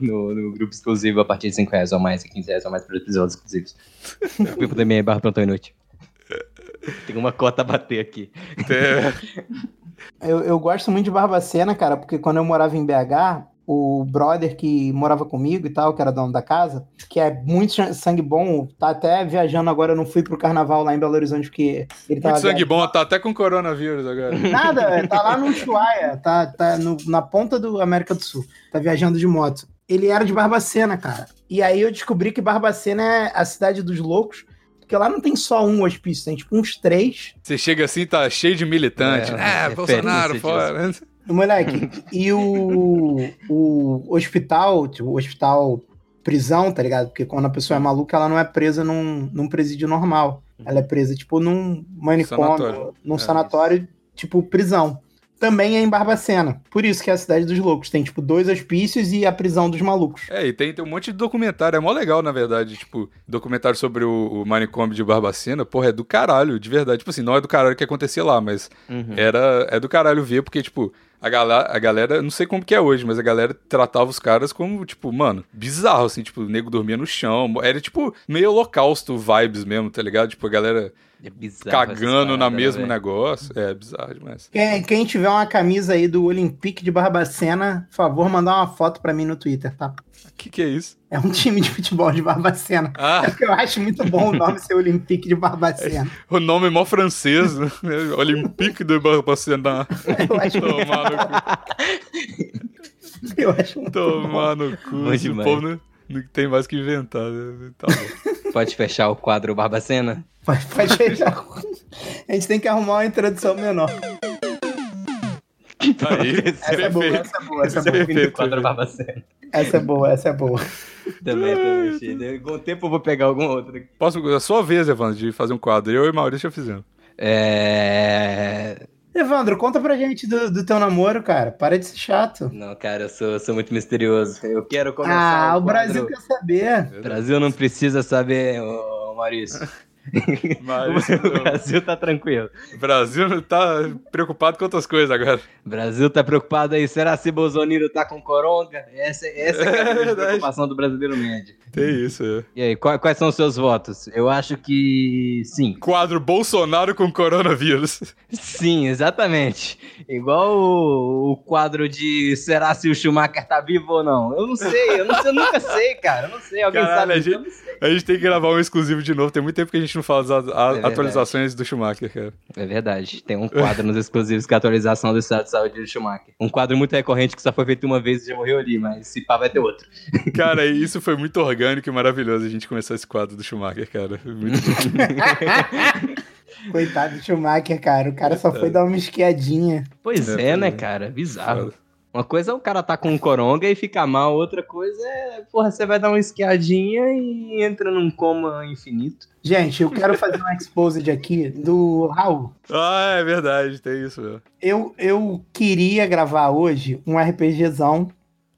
no, no grupo exclusivo a partir de 5 reais ou mais e 15 reais ou mais para episódios exclusivos. [LAUGHS] PicPay barra plantão inútil. Tem uma cota a bater aqui. Eu, eu gosto muito de Barbacena, cara, porque quando eu morava em BH, o brother que morava comigo e tal, que era dono da casa, que é muito sangue bom, tá até viajando agora, eu não fui pro carnaval lá em Belo Horizonte, porque ele tava muito sangue viajando. bom, tá até com coronavírus agora. [LAUGHS] Nada, é, tá lá no Ushuaia, tá, tá no- na ponta do América do Sul, tá viajando de moto. Ele era de Barbacena, cara. E aí eu descobri que Barbacena é a cidade dos loucos, porque lá não tem só um hospício, tem tipo uns três. Você chega assim, tá cheio de militante. É, É, referência Bolsonaro, disso. Moleque, e o, o hospital, tipo, o hospital prisão, tá ligado? Porque quando a pessoa é maluca, ela não é presa num, num presídio normal. Ela é presa, tipo, num manicômio, Sanatório. num É, sanatório, tipo, prisão. Também é em Barbacena. Por isso que é a cidade dos loucos. Tem, tipo, dois hospícios e a prisão dos malucos. É, e tem, tem um monte de documentário, é mó legal, na verdade, tipo, documentário sobre o, o manicômio de Barbacena, porra, é do caralho, de verdade. Tipo assim, não é do caralho que acontecia lá, mas Uhum. era, é do caralho ver, porque, tipo, a galera, a galera, não sei como que é hoje, mas a galera tratava os caras como, tipo, mano, bizarro, assim, tipo, o nego dormia no chão, era, tipo, meio holocausto vibes mesmo, tá ligado? Tipo, a galera É bizarro cagando paradas, mesmo negócio, é bizarro demais. Quem, quem tiver uma camisa aí do Olympique de Barbacena, por favor, mandar uma foto pra mim no Twitter, tá? O que que é isso? É um time de futebol de Barbacena. Ah, É porque eu acho muito bom o nome ser Olympique de Barbacena. [LAUGHS] o nome é mó francês, né? [LAUGHS] Olympique de Barbacena. [LAUGHS] Eu acho, Tomar no cu. eu acho muito bom. Tomar no cu. Bom Esse povo não, não tem mais que inventar. né? Tá bom. Pode fechar o quadro Barbacena? Pode, pode fechar. A gente tem que arrumar uma introdução menor. Aí, Essa é boa, essa é boa, essa é Esse é boa. quadro Barbacena. Essa é boa, essa é boa. Também, também. Chido. Com o tempo eu vou pegar algum outro. Posso, é a sua vez, Evandro, de fazer um quadro. Eu e Maurício já fizemos. É... Evandro, conta pra gente do, do teu namoro, cara. Para de ser chato. Não, cara, eu sou, eu sou muito misterioso. Eu quero começar Ah, o quadro- Brasil quer saber. O Brasil não precisa saber, ô, Maurício. [LAUGHS] Mas [LAUGHS] o Brasil tá tranquilo. o Brasil tá preocupado com outras coisas agora. O Brasil tá preocupado aí. Será se Bolsonaro tá com coronga? Essa, essa é a [LAUGHS] É preocupação do brasileiro médio. Tem isso, é. E aí, qua- quais são os seus votos? Eu acho que sim. Quadro Bolsonaro com coronavírus. Sim, exatamente. Igual o, o quadro de será se o Schumacher tá vivo ou não. Eu não sei, eu, não sei, eu nunca sei, cara. Eu não sei. Alguém Caralho, sabe? a gente-. A gente tem que gravar um exclusivo de novo. Tem muito tempo que a gente não fala das a- a- verdade. atualizações do Schumacher, cara. É verdade. Tem um quadro nos exclusivos que é a atualização do estado de saúde do Schumacher. Um quadro muito recorrente que só foi feito uma vez e já morreu ali, mas se pá vai ter outro. [LAUGHS] Cara, e isso foi muito orgânico e maravilhoso a gente começar esse quadro do Schumacher, cara. Muito [LAUGHS] Coitado do Schumacher, cara. O cara só foi dar uma esquiadinha. Pois É, é, né, foi- cara? Bizarro. Uma coisa é o cara tá com um coronga e fica mal, outra coisa é, porra, você vai dar uma esquiadinha e entra num coma infinito. Gente, eu quero fazer um exposed aqui do Raul. Ah, é verdade, tem isso mesmo. Eu, eu queria gravar hoje um RPGzão,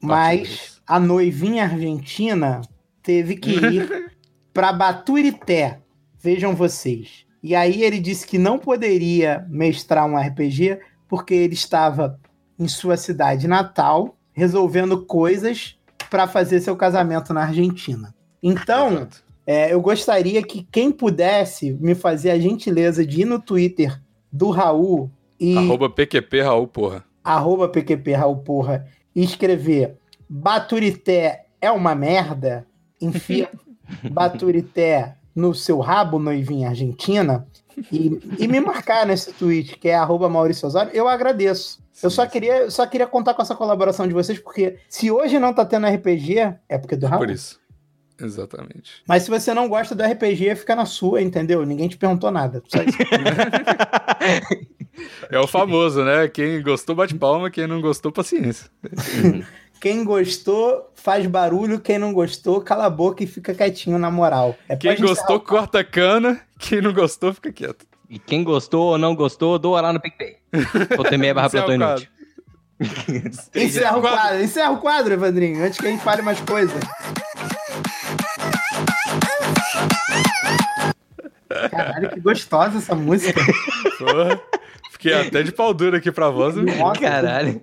mas a noivinha argentina teve que ir [LAUGHS] pra Baturité. Vejam vocês. E aí ele disse que não poderia mestrar um RPG porque ele estava em sua cidade natal resolvendo coisas para fazer seu casamento na Argentina. Então, é, eu gostaria que quem pudesse me fazer a gentileza de ir no Twitter do Raul e Arroba PQP Raul, porra. arroba PQP Raul Porra e escrever Baturité é uma merda, enfia [LAUGHS] Baturité no seu rabo, noivinha argentina, e, e me marcar nesse tweet, que é arroba Maurício Osório, eu agradeço. Eu só queria, eu só queria contar com essa colaboração de vocês, porque se hoje não tá tendo RPG, é porque é do Raul. Por isso. Exatamente. Mas se você não gosta do RPG, fica na sua, entendeu? Ninguém te perguntou nada. [LAUGHS] É o famoso, né? Quem gostou, bate palma. Quem não gostou, paciência. [LAUGHS] Quem gostou, faz barulho. Quem não gostou, cala a boca e fica quietinho na moral. É Quem gostou, o- corta a cana. Quem não gostou, fica quieto. E quem gostou ou não gostou, doa lá no PicPay. Ponto barra [LAUGHS] Esse é o plantão quadro. [LAUGHS] inútil. Encerra o Quadro. quadro, encerra o quadro, Evandrinho, antes que a gente fale mais coisas. Caralho, que gostosa essa música. Porra. Fiquei até de pau duro aqui pra voz. Nossa, Caralho.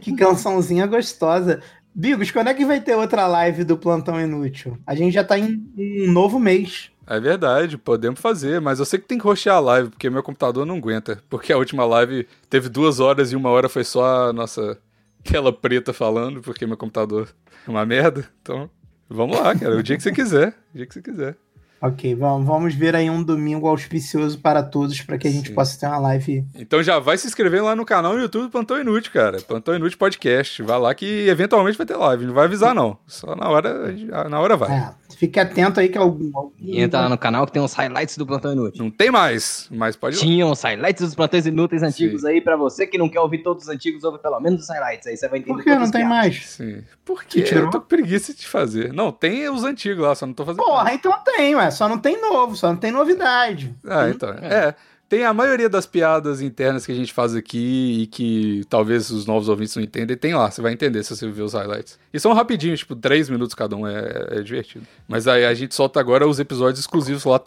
Que cançãozinha gostosa. Bigos, quando é que vai ter outra live do Plantão Inútil? A gente já tá em um novo mês. É verdade, podemos fazer, mas eu sei que tem que roxear a live, porque meu computador não aguenta. Porque a última live teve duas horas e uma hora foi só a nossa tela preta falando, porque meu computador é uma merda. Então, vamos lá, cara. O dia que você quiser. O dia que você quiser. Ok, vamos, vamos ver aí um domingo auspicioso para todos, para que a gente Sim. possa ter uma live. Então já vai se inscrever lá no canal no YouTube Plantão Inútil, cara. Plantão Inútil Podcast. Vai lá que eventualmente vai ter live. Não vai avisar, não. Só na hora, na hora vai. É, fique atento aí que algum. algum- entra lá no canal que tem uns highlights do Plantão Inútil. Não tem mais, mas pode. Tinha uns highlights dos plantões inúteis antigos aí pra você que não quer ouvir todos os antigos, ouve pelo menos os highlights. Aí você vai entender Por que não tem piadas. mais? Sim. Por quê? Que tirou? Eu tô com preguiça de fazer. Não, tem os antigos lá, só não tô fazendo. Porra, então tem, ué. Só não tem novo, só não tem novidade. Ah, então. É. Tem a maioria das piadas internas que a gente faz aqui e que talvez os novos ouvintes não entendem, tem lá, você vai entender se você ver os highlights. E são rapidinhos, tipo, três minutos cada um, é, é divertido. Mas aí a gente solta agora os episódios exclusivos lá,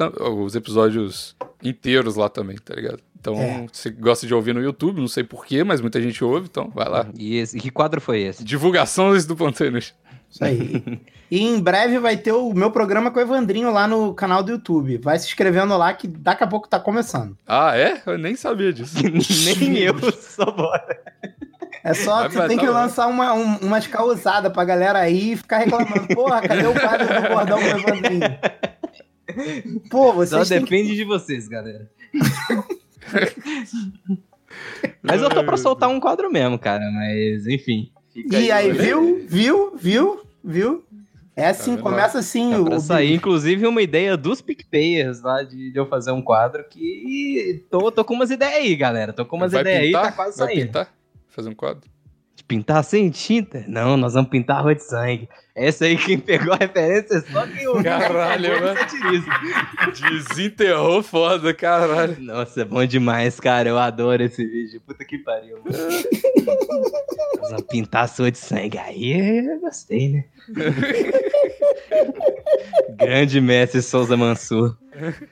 os episódios inteiros lá também, tá ligado? Então, É. você gosta de ouvir no YouTube, não sei porquê, mas muita gente ouve, então vai lá. E, esse, que quadro foi esse? Divulgações do Inútil. Isso aí. e em breve vai ter o meu programa com o Evandrinho lá no canal do YouTube. Vai se inscrevendo lá que daqui a pouco tá começando. Ah, é? Eu nem sabia disso. [LAUGHS] Nem eu, só bora. É só, Vai, você tem tá que lançar uma, um, umas causadas pra galera aí e ficar reclamando. Porra, cadê o quadro do bordão com o Evandrinho? Pô, Só vocês que... depende de vocês, galera. [LAUGHS] Mas eu tô pra soltar um quadro mesmo, cara. Mas, enfim. Fica E aí, olha viu? Viu? Viu? Viu? É assim, vendo? começa assim. Tá o, sair, inclusive, uma ideia dos PicPayers lá de, de eu fazer um quadro que tô, tô com umas ideias aí, galera. Tô com umas Vai ideias aí, tá quase Vai saindo. pintar? Fazer um quadro? Pintar sem tinta? Não, nós vamos pintar a rua de sangue. Essa aí quem pegou a referência é só quem ouviu. Caralho, mano. Desenterrou foda, caralho. Nossa, é bom demais, cara. Eu adoro esse vídeo. Puta que pariu. [LAUGHS] Nós vamos pintar a sua de sangue. Aí eu gostei, né? [LAUGHS] Grande mestre Souza Mansur.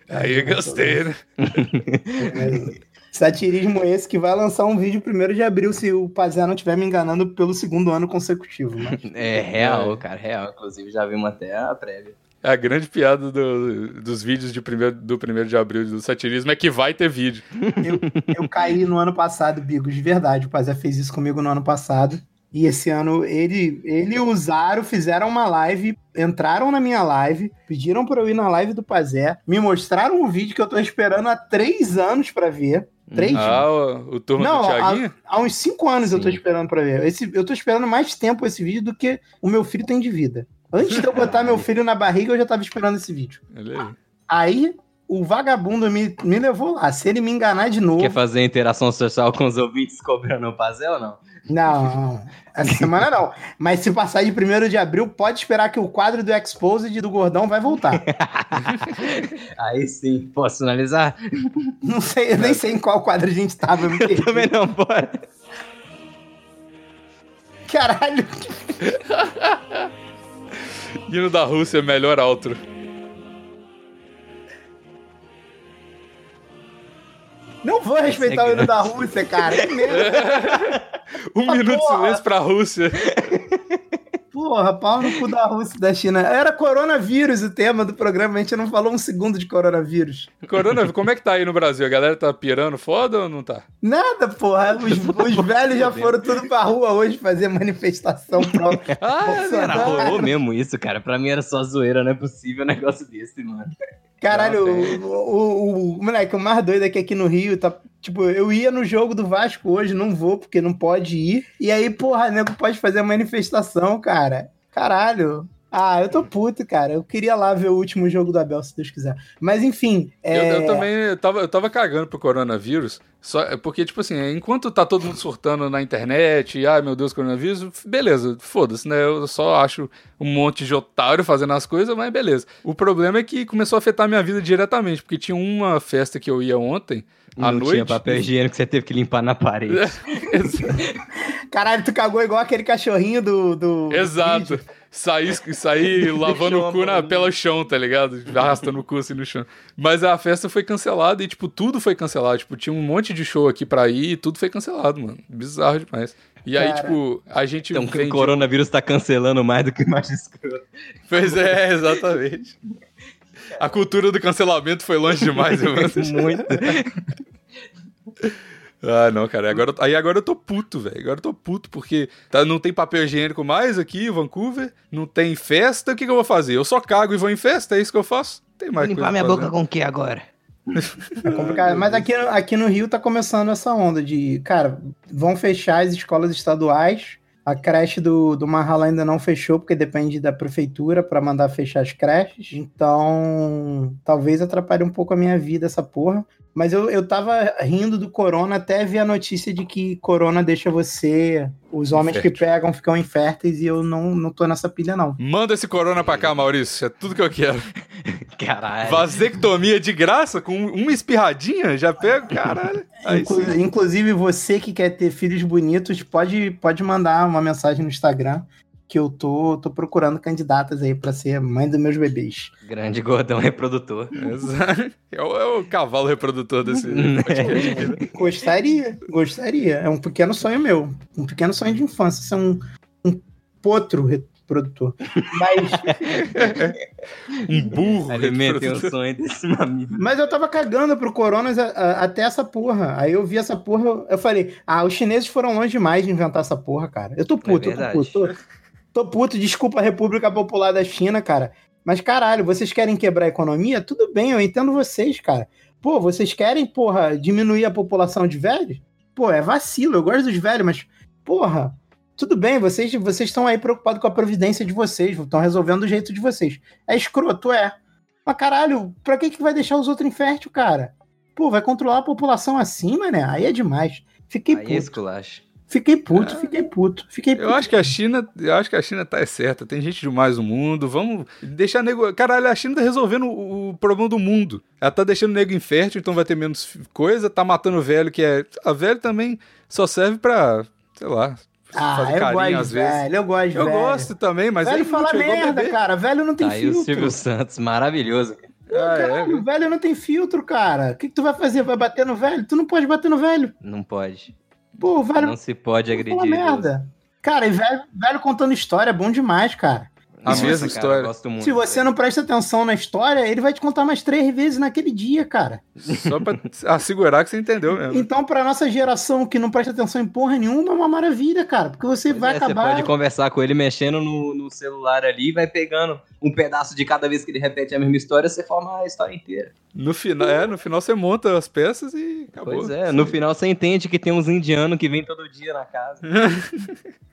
Aí eu gostei, né? [LAUGHS] Satirismo esse que vai lançar um vídeo primeiro de abril, se o Pazé não estiver me enganando, pelo segundo ano consecutivo. Mas... [LAUGHS] É real, cara, real. Inclusive, já vimos até a prévia. É a grande piada do- dos vídeos de primeiro, do primeiro de abril do satirismo é que vai ter vídeo. [LAUGHS] Eu, eu caí no ano passado, Bigos, de verdade. O Pazé fez isso comigo no ano passado. E esse ano ele, ele e o Zaro fizeram uma live, entraram na minha live, pediram pra eu ir na live do Pazé, me mostraram um vídeo que eu tô esperando há três anos pra ver. Três? Ah, o, o turma Não, do Thiaguinho? há, há uns cinco anos eu tô Sim. esperando pra ver. Esse, eu tô esperando mais tempo esse vídeo do que o meu filho tem de vida. Antes de eu botar meu [LAUGHS] filho na barriga, eu já tava esperando esse vídeo. Olha aí. Aí, o vagabundo me, me levou lá. Se ele me enganar de novo. Quer fazer interação social com os ouvintes cobrando o Pazel ou não? Não, não. Essa semana não. Mas se passar de 1 de abril, pode esperar que o quadro do Exposed do Gordão vai voltar. [LAUGHS] Aí sim, posso analisar? Não sei, eu nem sei em qual quadro a gente tava. eu. Também não, bora. Caralho. Hino da Rússia, melhor outro. Não vou respeitar o hino da Rússia, cara. Que merda. [LAUGHS] Um Ah, minuto de silêncio pra Rússia. Porra, pau no cu da Rússia e da China. Era coronavírus o tema do programa, a gente não falou um segundo de coronavírus. Corona, como é que tá aí no Brasil? A galera tá pirando foda ou não tá? Nada, porra. Os, os [LAUGHS] velhos já foram tudo pra rua hoje fazer manifestação pro [LAUGHS] Ah, Bolsonaro. Cara, rolou mesmo isso, cara. Pra mim era só zoeira, não é possível um negócio desse, mano. Caralho, o, o, o- moleque, o mais doido é que aqui no Rio, tá. Tipo, eu ia no jogo do Vasco hoje, não vou, porque não pode ir. E aí, porra, nego pode fazer a manifestação, cara. Caralho. Ah, eu tô puto, cara. Eu queria lá ver o último jogo do Abel, se Deus quiser. Mas enfim. Eu, é... eu também eu tava, eu tava cagando pro coronavírus, só, porque, tipo assim, enquanto tá todo mundo surtando na internet, e, ai meu Deus, coronavírus, beleza, foda-se, né? Eu só acho um monte de otário fazendo as coisas, mas beleza. O problema é que começou a afetar minha vida diretamente, porque tinha uma festa que eu ia ontem, à não noite. tinha papel higiênico que você teve que limpar na parede. [LAUGHS] Caralho, tu cagou igual aquele cachorrinho do. do Exato. vídeo. Saí, saí [LAUGHS] lavando chão, o cu na, mano. pelo chão, tá ligado? Arrastando o cu assim no chão. Mas a festa foi cancelada e, tipo, tudo foi cancelado. Tipo, tinha um monte de show aqui pra ir e tudo foi cancelado, mano. Bizarro demais. E aí, Cara. tipo, a gente Então vende... o coronavírus tá cancelando mais do que o mais escroto. Pois é, exatamente. A cultura do cancelamento foi longe demais, [LAUGHS] mano. Muito. [LAUGHS] Ah, não, cara. Agora, aí agora eu tô puto, velho. Agora eu tô puto, porque tá, não tem papel higiênico mais aqui em Vancouver, não tem festa. O que, que eu vou fazer? Eu só cago e vou em festa? É isso que eu faço? Tem mais Limpar coisa minha boca com o que agora? É complicado. Mas aqui, aqui no Rio tá começando essa onda de, cara, vão fechar as escolas estaduais. A creche do, do Marrala ainda não fechou, porque depende da prefeitura para mandar fechar as creches. Então, talvez atrapalhe um pouco a minha vida essa porra. Mas eu, eu tava rindo do corona até ver a notícia de que corona deixa você. Os homens que Infértil. pegam ficam inférteis e eu não, não tô nessa pilha, não. Manda esse corona pra cá, Maurício. É tudo que eu quero. [LAUGHS] Caralho. Vasectomia de graça, com uma espirradinha, já pego, caralho. Aí Inclu- sim. Inclusive, você que quer ter filhos bonitos, pode, pode mandar uma mensagem no Instagram que eu tô, tô procurando candidatas aí pra ser mãe dos meus bebês. Grande gordão reprodutor. [LAUGHS] Exato. É o, é o cavalo reprodutor desse [LAUGHS] né? Gostaria, gostaria. É um pequeno sonho meu. Um pequeno sonho de infância. Ser um, um potro reprodutor. Mas, [LAUGHS] Um burro reprodutor. sonho desse mamífero. mas eu tava cagando pro Coronas até essa porra. Aí eu vi essa porra, eu falei, ah, os chineses foram longe demais de inventar essa porra, cara. Eu tô puto, eu tô verdade. puto. Tô, puto, desculpa a República Popular da China, cara. Mas caralho, vocês querem quebrar a economia? Tudo bem, eu entendo vocês, cara. Pô, vocês querem, porra, diminuir a população de velhos? Pô, é vacilo, eu gosto dos velhos, mas, porra, tudo bem, vocês vocês estão aí preocupados com a providência de vocês, estão resolvendo do jeito de vocês. É escroto, é. Mas caralho, pra que, que vai deixar os outros infértil, cara? Pô, vai controlar a população assim, mané? Aí é demais. Fiquei Aí é puto. esculacho. Fiquei puto, fiquei puto, fiquei puto. Eu acho que a China, eu acho que a China tá é certa. Tem gente demais no mundo. Vamos deixar nego. Caralho, a China tá resolvendo o, o problema do mundo. Ela tá deixando o nego infértil, então vai ter menos coisa. Tá matando o velho, que é. A velho também só serve pra, sei lá, Ah, fazer eu carinho gosto às de vezes. velho, eu gosto Eu velho. gosto também, mas velho é fala é merda, bebê. cara. Velho não tem Tá aí o filtro. Silvio Santos, maravilhoso. Ah, é, Caralho, velho não tem filtro, cara. O que, que tu vai fazer? Vai bater no velho? Tu não pode bater no velho. Não pode. Pô, velho Não se pode agredir. merda. Cara, e velho, velho contando história é bom demais, cara. A Nossa, mesma cara, história. gosto muito, Se você não presta atenção na história, ele vai te contar mais três vezes naquele dia, cara. Só pra assegurar que você entendeu mesmo. Então, pra nossa geração que não presta atenção em porra nenhuma, é uma maravilha, cara. Porque você Pois vai é, acabar. Você pode conversar com ele mexendo no, no celular ali e vai pegando um pedaço de cada vez que ele repete a mesma história, você forma a história inteira. No final, é, no final você monta as peças e acabou. Pois é, no final você entende que tem uns indianos que vêm todo dia na casa. [LAUGHS]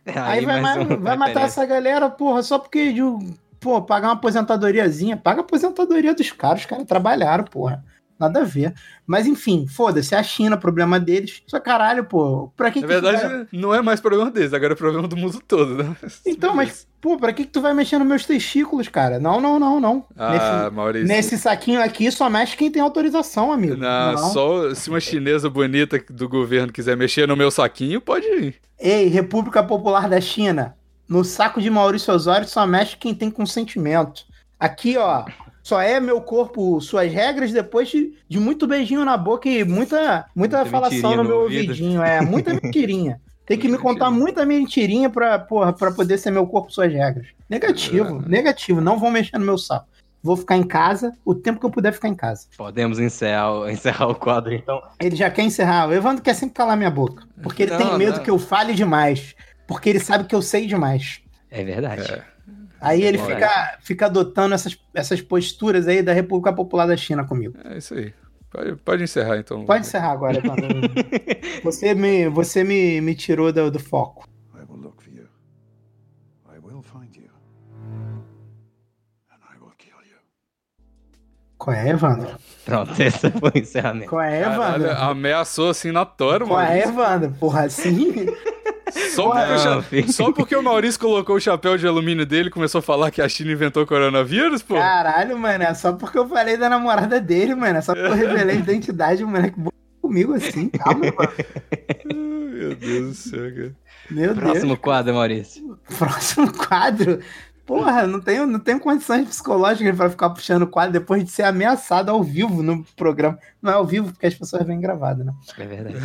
Aí, vai, mais ma- vai matar essa galera, porra, só porque de, pô, pagar uma aposentadoriazinha. Paga a aposentadoria dos caras, os caras trabalharam, porra. Nada a ver. Mas enfim, foda-se, é a China, problema deles. Só caralho, pô, pra que Na que tu vai- verdade, não é mais problema deles, agora é problema do mundo todo, né? Então, mas, pô, pra que que tu vai mexer nos meus testículos, cara? Não, não, não, não. Ah, Nesse, Maurício. nesse saquinho aqui só mexe quem tem autorização, amigo. Não, só se uma chinesa bonita do governo quiser mexer no meu saquinho, pode ir. Ei, República Popular da China, no saco de Maurício Osório só mexe quem tem consentimento. Aqui, ó, só é meu corpo, suas regras, depois de, de muito beijinho na boca e muita, muita, Muita falação no no meu ouvido. ouvidinho. É, muita [LAUGHS] mentirinha. Tem que me contar muita mentirinha pra, porra, pra poder ser meu corpo, suas regras. Negativo, É. negativo. Não vão mexer no meu saco. Vou ficar em casa o tempo que eu puder ficar em casa. Podemos encerrar, o- encerrar o quadro, então. Ele já quer encerrar. O Evandro quer sempre calar minha boca. Porque ele Não, tem medo não. que eu fale demais. Porque ele sabe que eu sei demais. É verdade. É. Aí ele Bom, fica, fica adotando essas, essas posturas aí da República Popular da China comigo. É isso aí. Pode, pode encerrar então. Pode encerrar agora, [LAUGHS] Evandro. você me, você me, me tirou do, do foco. I will look for you. I will find you. And I will kill you. Qual é, Evandro? Pronto, esse foi o encerramento. Qual é, Caralho, Evandro? ameaçou assim na tora, Qual é, mano. Evandro? Porra, assim? [LAUGHS] Só porque, o cha- só porque o Maurício colocou o chapéu de alumínio dele e começou a falar que a China inventou coronavírus, pô. Caralho, mano. É só porque eu falei da namorada dele, mano. É só porque eu revelei a identidade, mano. Que comigo assim. Calma, mano. Meu Deus do céu, cara. Meu Próximo quadro, Maurício. Deus. Próximo quadro. Porra, não tenho, não tenho condições psicológicas pra ficar puxando o quadro depois de ser ameaçado ao vivo no programa. Não é ao vivo porque as pessoas vêm gravado, né? É verdade.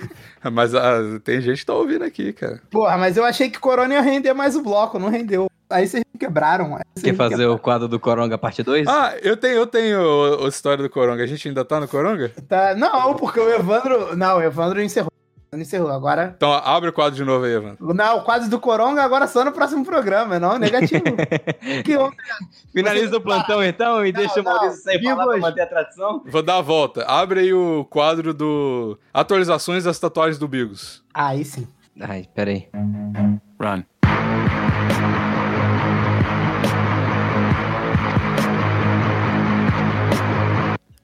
[LAUGHS] Mas ah, tem gente que tá ouvindo aqui, cara. Porra, mas eu achei que Corona ia render mais o bloco, não rendeu. Aí vocês me quebraram. Aí vocês Quer me fazer o quadro do Coronga parte 2? Ah, eu tenho, eu tenho o- a história do Coronga. A gente ainda tá no Coronga? Tá, não, porque o Evandro. Não, o Evandro encerrou. Não encerrou. Agora. Então abre o quadro de novo aí, Evandro. Não, o quadro do Coronga agora só no próximo programa, não, negativo. [LAUGHS] que homem. Finaliza você- o plantão então e Não, deixa o Maurício sair pra manter a tradição. Vou dar a volta. Abre aí o quadro do Atualizações das tatuagens do Bigos. Aí sim. Ai, peraí. Run.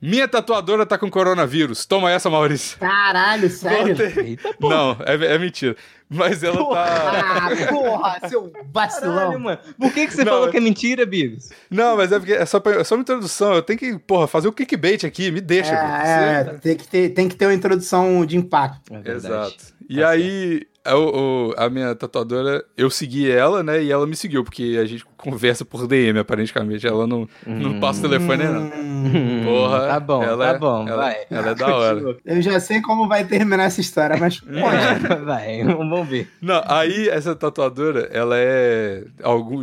Minha tatuadora tá com coronavírus. Toma essa, Maurício. Caralho, sério? Eita porra. Não, é, é mentira. Mas ela tá. Ah, [LAUGHS] porra, seu vacilão. Caralho, mano. Por que, que você Não, falou é- que é mentira, Bigos? Não, mas é porque é só, pra- é só uma introdução. Eu tenho que, porra, fazer o clickbait aqui. Me deixa. É, é, tem que, ter, tem que ter uma introdução de impacto. É verdade. Exato. E Tá aí, a, o- a minha tatuadora, eu segui ela, né? E ela me seguiu, porque a gente conversa por DM, aparentemente. Ela não, não passa o telefone, não. Hum, Porra. Tá bom, ela tá é- bom, ela, vai. Ela é da hora. eu já sei como vai terminar essa história, mas [LAUGHS] pode. Vai, vamos ver. Não, aí essa tatuadora, ela é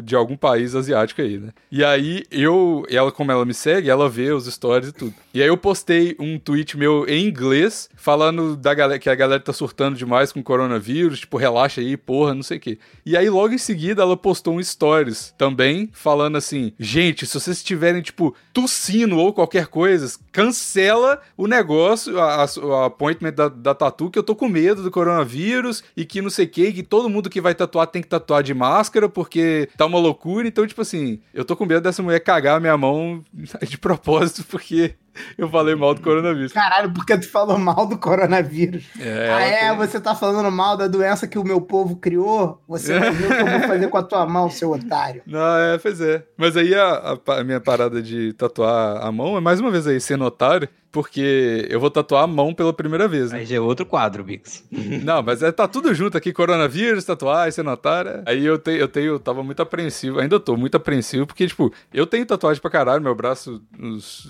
de algum país asiático aí, né? E aí eu, ela como ela me segue, ela vê os stories e tudo. E aí eu postei um tweet meu em inglês falando da galera que a galera tá surtando demais com coronavírus, tipo, relaxa aí, porra, não sei o quê. E aí logo em seguida ela postou um stories também falando assim: "Gente, se vocês estiverem tipo tossindo ou qualquer coisa, cancela o negócio, a, a- o appointment da, da tatu que eu tô com medo do coronavírus e que não sei o que, que todo mundo que vai tatuar tem que tatuar de máscara porque tá uma loucura. Então, tipo assim, eu tô com medo dessa mulher cagar a minha mão [LAUGHS] de propósito porque Eu falei mal do coronavírus. Caralho, porque tu falou mal do coronavírus. É, ah, é? tem- Você tá falando mal da doença que o meu povo criou? Você vai ver o que eu vou fazer com a tua mão, seu otário. [LAUGHS] Não, é, pois é. Mas aí a, a a minha parada de tatuar a mão é mais uma vez aí ser notário, porque eu vou tatuar a mão pela primeira vez, né? Aí já é outro quadro, Bix. [LAUGHS] Não, mas é, tá tudo junto aqui, coronavírus, tatuagem, ser notário. Aí eu tenho, eu tenho, eu tava muito apreensivo, ainda tô muito apreensivo, porque, tipo, eu tenho tatuagem pra caralho, meu braço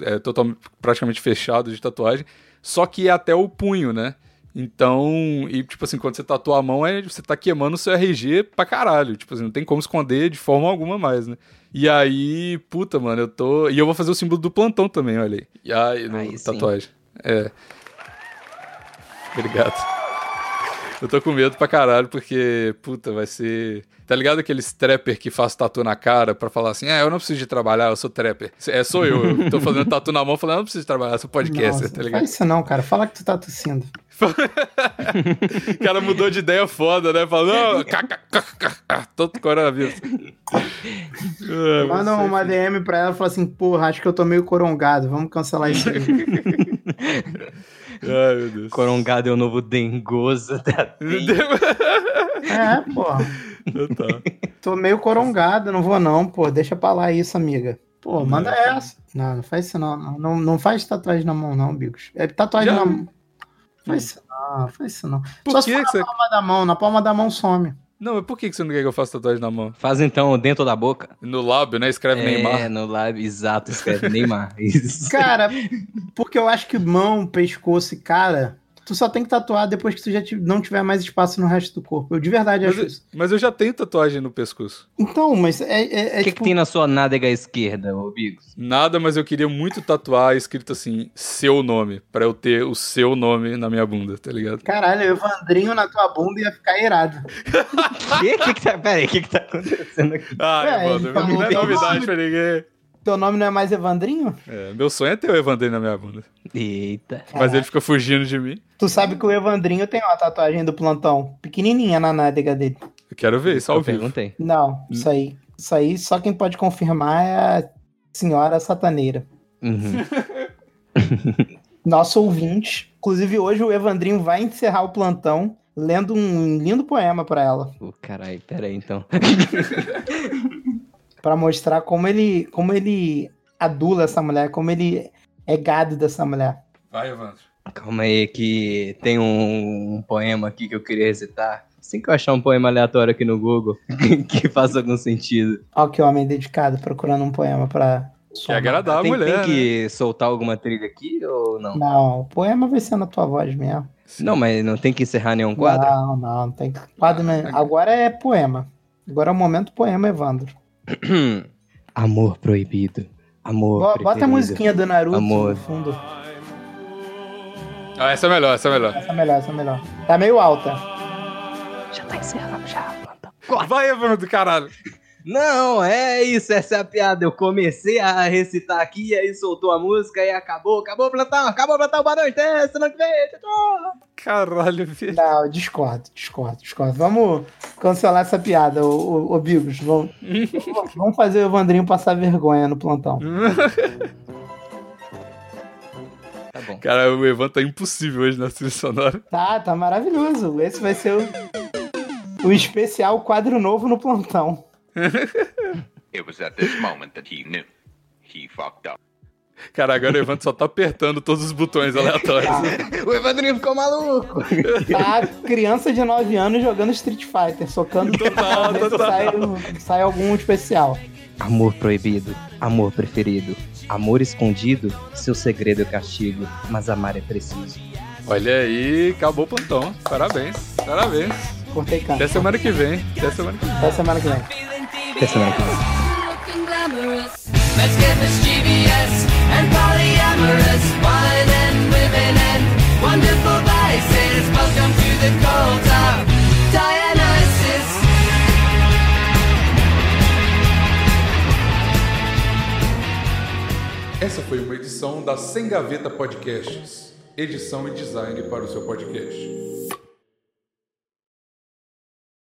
é totalmente, praticamente fechado de tatuagem, só que é até o punho, né? Então, e tipo assim, quando você tatua a mão, é, você tá queimando o seu RG pra caralho. Tipo assim, não tem como esconder de forma alguma mais, né? E aí, puta, mano, eu tô. E eu vou fazer o símbolo do plantão também, olha aí. E aí, no Aí sim. tatuagem. É. Obrigado. Eu tô com medo pra caralho, porque, puta, vai ser. Tá ligado aqueles trapper que faz tatu na cara pra falar assim, ah, eu não preciso de trabalhar, eu sou trapper. É, sou eu. Eu tô fazendo tatu na mão falando, eu não preciso de trabalhar, eu sou podcaster, tá não ligado? faz isso não, cara. Fala que tu tá tossindo. [LAUGHS] O cara mudou de ideia foda, né? Falou, não, [LAUGHS] todo coronavírus. Ah, Manda você- uma DM pra ela e fala assim, porra, acho que eu tô meio corongado. Vamos cancelar isso aí. [LAUGHS] Ai, meu Deus. Corongado é o novo dengoso da [LAUGHS] é, porra. tá. Tô meio corongado, não vou não, pô. Deixa pra lá isso, amiga. Pô, manda Não. essa. Não, não faz isso não. Não, não, não faz tatuagem na mão, não, Bigos. É tatuagem Já- na mão. Faz isso não, faz isso não. Por Só que se for que você... na palma da mão. Na palma da mão some. Não, mas por que que você não quer que eu faça tatuagem na mão? Faz então dentro da boca. No lábio, né? Escreve É, Neymar. no lábio, exato, escreve Neymar. [LAUGHS] Isso. Cara, porque eu acho que mão, pescoço e cara, tu só tem que tatuar depois que tu já não tiver mais espaço no resto do corpo. Eu de verdade Mas, acho eu- isso. mas eu já tenho tatuagem no pescoço. Então, mas é, é, é O que, tipo... que tem na sua nádega esquerda, ô Bigos? Nada, mas eu queria muito tatuar escrito assim, seu nome, pra eu ter o seu nome na minha bunda, tá ligado? Caralho, o Evandrinho na tua bunda ia ficar irado. [LAUGHS] Que? que, que tá, pera aí, o que, que tá acontecendo aqui? Ah, É, mano, ele falou não é novidade pra ninguém. Teu nome não é mais Evandrinho? É, meu sonho é ter o Evandrei na minha bunda. Eita. Mas Caraca. ele fica fugindo de mim. Tu sabe que o Evandrinho tem uma tatuagem do plantão, pequenininha na nádega dele. Eu quero ver isso ao Eu vivo. perguntei. Não, isso aí. Isso aí só quem pode confirmar é a senhora sataneira. Uhum. [LAUGHS] Nosso ouvinte. Inclusive, hoje o Evandrinho vai encerrar o plantão lendo um lindo poema pra ela. Ô, caralho, pera aí então. [LAUGHS] Pra mostrar como ele, como ele adula essa mulher, como ele é gado dessa mulher. Vai, Evandro. Calma aí, que tem um, um poema aqui que eu queria recitar. Assim que eu achar um poema aleatório aqui no Google [LAUGHS] que faça algum sentido. Olha que homem dedicado procurando um poema pra. Que agradar a tem, mulher, tem né? que soltar alguma trilha aqui ou não? Não, o poema vai ser na tua voz mesmo. Não, mas não tem que encerrar nenhum quadro? Não, não, não tem que- quadro. né? Agora é poema. Agora é o momento poema, Evandro. [CLEARS THROAT] Amor proibido. Amor Bo- Bota a preferido. musiquinha do Naruto Amor. no fundo. Ah, essa é melhor, essa é melhor. Essa é melhor, essa é melhor. Tá meio alta. Já tá encerrando já, plantão. Vai, Evandro, caralho. Não, é isso, essa é a piada. Eu comecei a recitar aqui, aí soltou a música e acabou, acabou o plantão, acabou o plantão, boa noite, até semana que vem, tchau, tchau. Caralho, velho. Não, discordo, discordo, discordo. Vamos cancelar essa piada, ô, ô, ô Bigos. Vamos, vamos fazer o Evandrinho passar vergonha no plantão. Tá bom. Cara, o Evandro tá impossível hoje na trilha sonora. Tá, tá maravilhoso. Esse vai ser o, o especial quadro novo no plantão. [LAUGHS] It was at this moment that he knew. He fucked up. Cara, agora o Evandro só tá apertando todos os botões aleatórios. [LAUGHS] O Evandrinho ficou maluco. Tá criança de 9 anos jogando Street Fighter, socando Total, total. sai, sai algum especial. Amor proibido, amor preferido, amor escondido, seu segredo é castigo, mas amar é preciso. Olha aí, acabou o plantão. Parabéns, parabéns. Cortei canto. Até semana que vem. Até semana que vem. Até semana que vem. Até semana que vem. Let's get mischievous and polyamorous. Wine and women and wonderful vices. Welcome to the cult of Dionysus. Essa foi uma edição da Sem Gaveta Podcasts. Edição e design para o seu podcast.